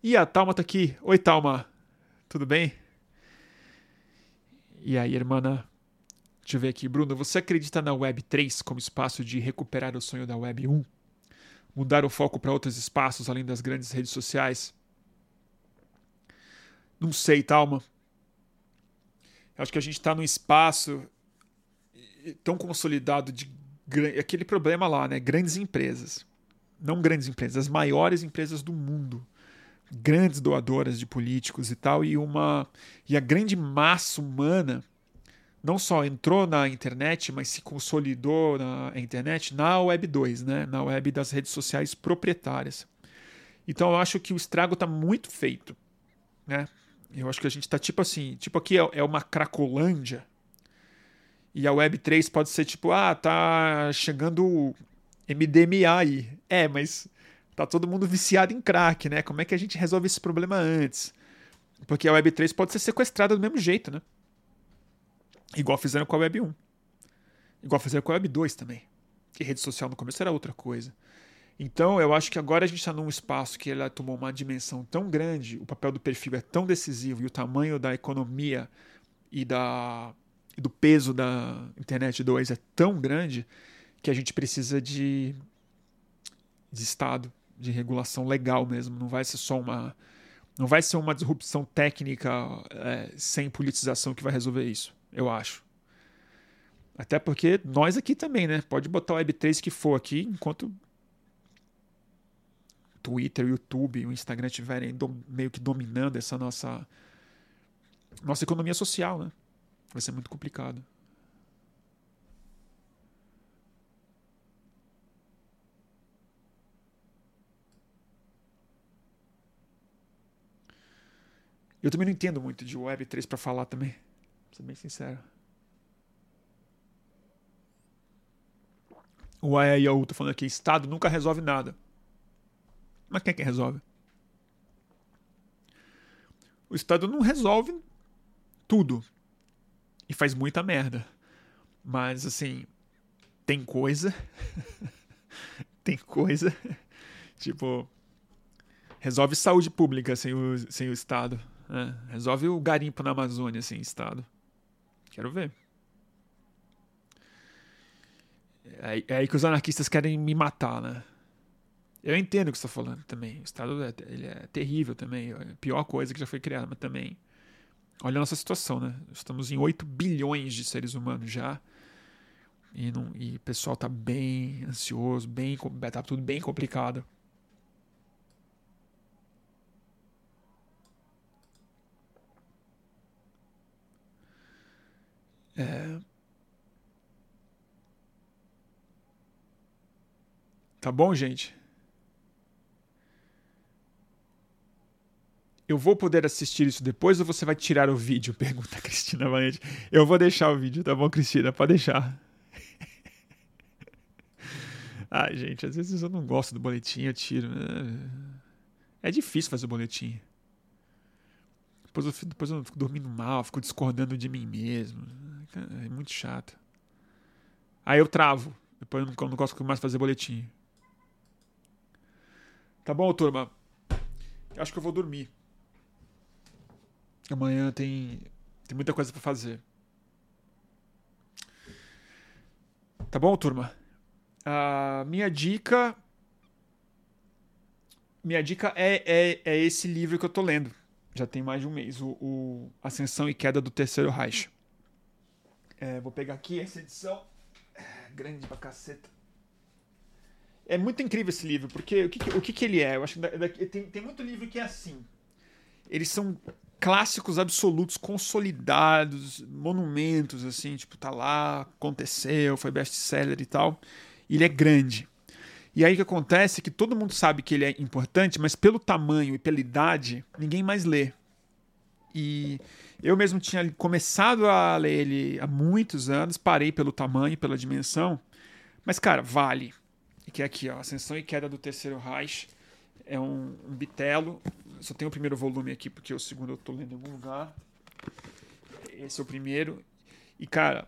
E a Talma tá aqui. Oi, Talma. Tudo bem? E aí, irmã, deixa eu ver aqui. Bruno, você acredita na Web 3 como espaço de recuperar o sonho da Web 1? Mudar o foco para outros espaços além das grandes redes sociais? Não sei, Talma. Acho que a gente está num espaço tão consolidado de aquele problema lá, né? Grandes empresas. Não grandes empresas, as maiores empresas do mundo grandes doadoras de políticos e tal, e uma e a grande massa humana não só entrou na internet, mas se consolidou na internet na Web 2, né? na web das redes sociais proprietárias. Então eu acho que o estrago está muito feito. Né? Eu acho que a gente está tipo assim, tipo aqui é, é uma cracolândia, e a Web 3 pode ser tipo, ah, tá chegando MDMA aí. É, mas tá todo mundo viciado em crack, né? Como é que a gente resolve esse problema antes? Porque a Web 3 pode ser sequestrada do mesmo jeito, né? Igual fizeram com a Web 1. Igual fizeram com a Web 2 também. Que rede social no começo era outra coisa. Então, eu acho que agora a gente está num espaço que ela tomou uma dimensão tão grande, o papel do perfil é tão decisivo e o tamanho da economia e, da, do peso da internet 2 é tão grande que a gente precisa de, de Estado, de regulação legal mesmo. Não vai ser só uma. Não vai ser uma disrupção técnica é, sem politização que vai resolver isso, eu acho. Até porque nós aqui também, né? Pode botar o Web3 que for aqui, enquanto Twitter, YouTube, o Instagram estiverem meio que dominando essa nossa nossa economia social, né? Vai ser muito complicado. Eu também não entendo muito de Web3 para falar também. Pra ser bem sincero. O AIAU tá falando aqui, Estado nunca resolve nada. Mas quem é que resolve? O Estado não resolve tudo. E faz muita merda. Mas, assim, tem coisa. tem coisa. tipo, resolve saúde pública sem o, sem o Estado. É, resolve o garimpo na Amazônia sem Estado. Quero ver. É, é aí que os anarquistas querem me matar, né? Eu entendo o que você está falando também. O Estado é, ele é terrível também. É a pior coisa que já foi criada, mas também. Olha a nossa situação, né? Estamos em 8 bilhões de seres humanos já. E, não, e o pessoal tá bem ansioso, bem, tá tudo bem complicado. É... Tá bom, gente? Eu vou poder assistir isso depois ou você vai tirar o vídeo? Pergunta a Cristina Valente. Eu vou deixar o vídeo, tá bom, Cristina? Pode deixar. Ai, gente, às vezes eu não gosto do boletim, eu tiro. Né? É difícil fazer o boletim. Depois eu, depois eu fico dormindo mal, fico discordando de mim mesmo. É muito chato. Aí eu travo. Depois eu não, gosto mais fazer boletim. Tá bom, turma? Acho que eu vou dormir. Amanhã tem, tem muita coisa para fazer. Tá bom, turma? A minha dica. Minha dica é, é, é esse livro que eu tô lendo. Já tem mais de um mês. O, o Ascensão e Queda do Terceiro Reich. É, vou pegar aqui essa edição. É, grande pra caceta. É muito incrível esse livro, porque o que, o que, que ele é? Eu acho que tem, tem muito livro que é assim. Eles são clássicos absolutos, consolidados, monumentos, assim, tipo, tá lá, aconteceu, foi best-seller e tal. Ele é grande. E aí o que acontece é que todo mundo sabe que ele é importante, mas pelo tamanho e pela idade, ninguém mais lê. E eu mesmo tinha começado a ler ele há muitos anos, parei pelo tamanho, pela dimensão. Mas, cara, vale que é aqui, ó, Ascensão e Queda do Terceiro Reich. É um, um bitelo. Só tem o primeiro volume aqui, porque o segundo eu tô lendo em algum lugar. Esse é o primeiro. E, cara,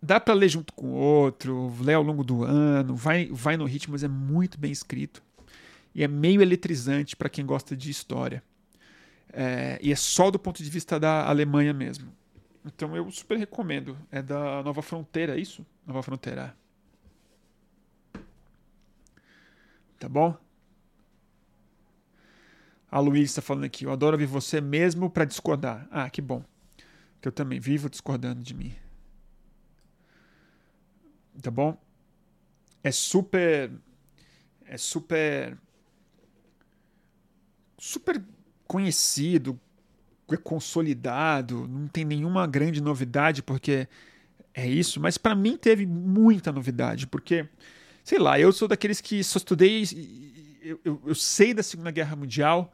dá para ler junto com o outro, ler ao longo do ano, vai, vai no ritmo, mas é muito bem escrito. E é meio eletrizante para quem gosta de história. É, e é só do ponto de vista da Alemanha mesmo. Então eu super recomendo. É da Nova Fronteira, é isso? Nova Fronteira. Tá bom? A Luiz está falando aqui, eu adoro ouvir você mesmo para discordar. Ah, que bom. Que eu também vivo discordando de mim. Tá bom? É super. É super. Super conhecido, é consolidado, não tem nenhuma grande novidade, porque é isso, mas para mim teve muita novidade, porque sei lá, eu sou daqueles que só estudei. Eu, eu, eu sei da Segunda Guerra Mundial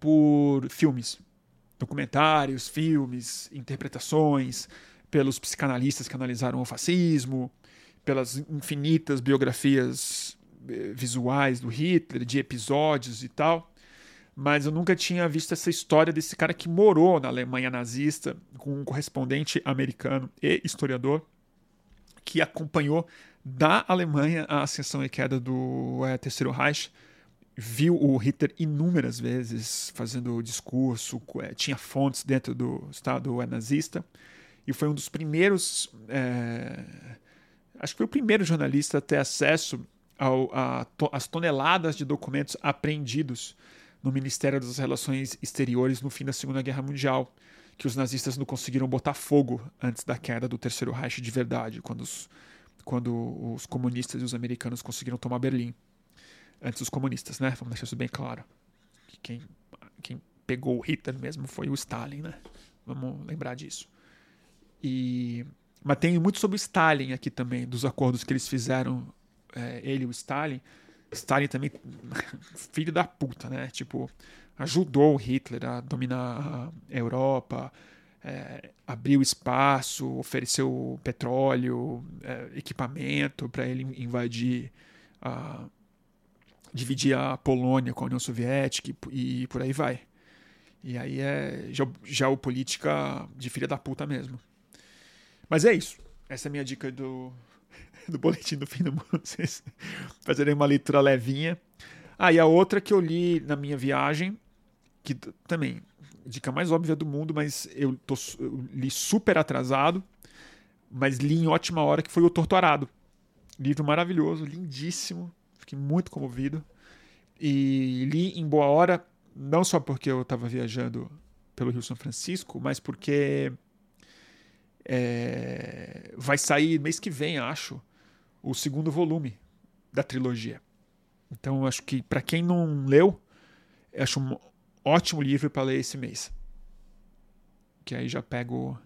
por filmes, documentários, filmes, interpretações, pelos psicanalistas que analisaram o fascismo, pelas infinitas biografias eh, visuais do Hitler, de episódios e tal. Mas eu nunca tinha visto essa história desse cara que morou na Alemanha nazista, com um correspondente americano e historiador, que acompanhou da Alemanha a ascensão e queda do é, Terceiro Reich. Viu o Hitler inúmeras vezes fazendo discurso, é, tinha fontes dentro do Estado nazista, e foi um dos primeiros. É, acho que foi o primeiro jornalista a ter acesso às toneladas de documentos apreendidos no Ministério das Relações Exteriores no fim da Segunda Guerra Mundial, que os nazistas não conseguiram botar fogo antes da queda do Terceiro Reich de verdade, quando os quando os comunistas e os americanos conseguiram tomar Berlim. Antes dos comunistas, né? Vamos deixar isso bem claro. Quem, quem pegou o Hitler mesmo foi o Stalin, né? Vamos lembrar disso. E, mas tem muito sobre o Stalin aqui também, dos acordos que eles fizeram, é, ele e o Stalin. Stalin também, filho da puta, né? Tipo, ajudou Hitler a dominar a Europa, é, abriu espaço, ofereceu petróleo, é, equipamento para ele invadir, a, dividir a Polônia com a União Soviética e, e por aí vai. E aí é geopolítica de filha da puta mesmo. Mas é isso. Essa é a minha dica do, do Boletim do Fim do Mundo. Vocês fazerem uma leitura levinha. Ah, e a outra que eu li na minha viagem, que também dica mais óbvia do mundo, mas eu, tô, eu li super atrasado, mas li em ótima hora, que foi O Torturado. Livro maravilhoso, lindíssimo, fiquei muito comovido. E li em boa hora, não só porque eu estava viajando pelo Rio São Francisco, mas porque é, vai sair mês que vem, acho, o segundo volume da trilogia. Então, acho que para quem não leu, acho ótimo livro para ler esse mês. Que aí já pego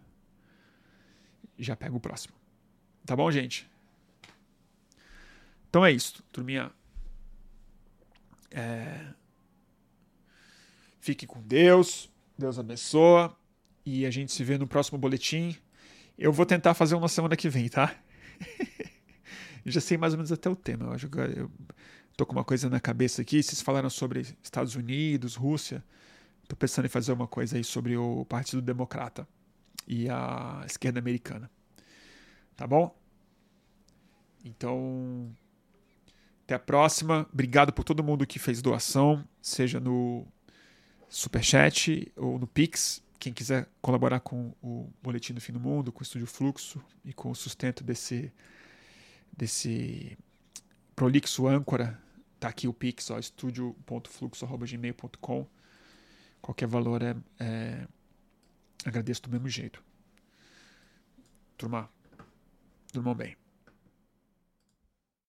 já pego o próximo. Tá bom, gente? Então é isso, turminha. É... Fique com Deus. Deus abençoa. E a gente se vê no próximo boletim. Eu vou tentar fazer um na semana que vem, tá? já sei mais ou menos até o tema. Eu acho que eu tô com uma coisa na cabeça aqui. Vocês falaram sobre Estados Unidos, Rússia. Tô pensando em fazer uma coisa aí sobre o Partido Democrata e a esquerda americana. Tá bom? Então, até a próxima. Obrigado por todo mundo que fez doação, seja no Superchat ou no Pix. Quem quiser colaborar com o Boletim do Fim do Mundo, com o Estúdio Fluxo e com o sustento desse, desse prolixo âncora, tá aqui o Pix, ó, estúdio.fluxo.gmail.com. Qualquer valor é, é, agradeço do mesmo jeito. Turma, durmam bem.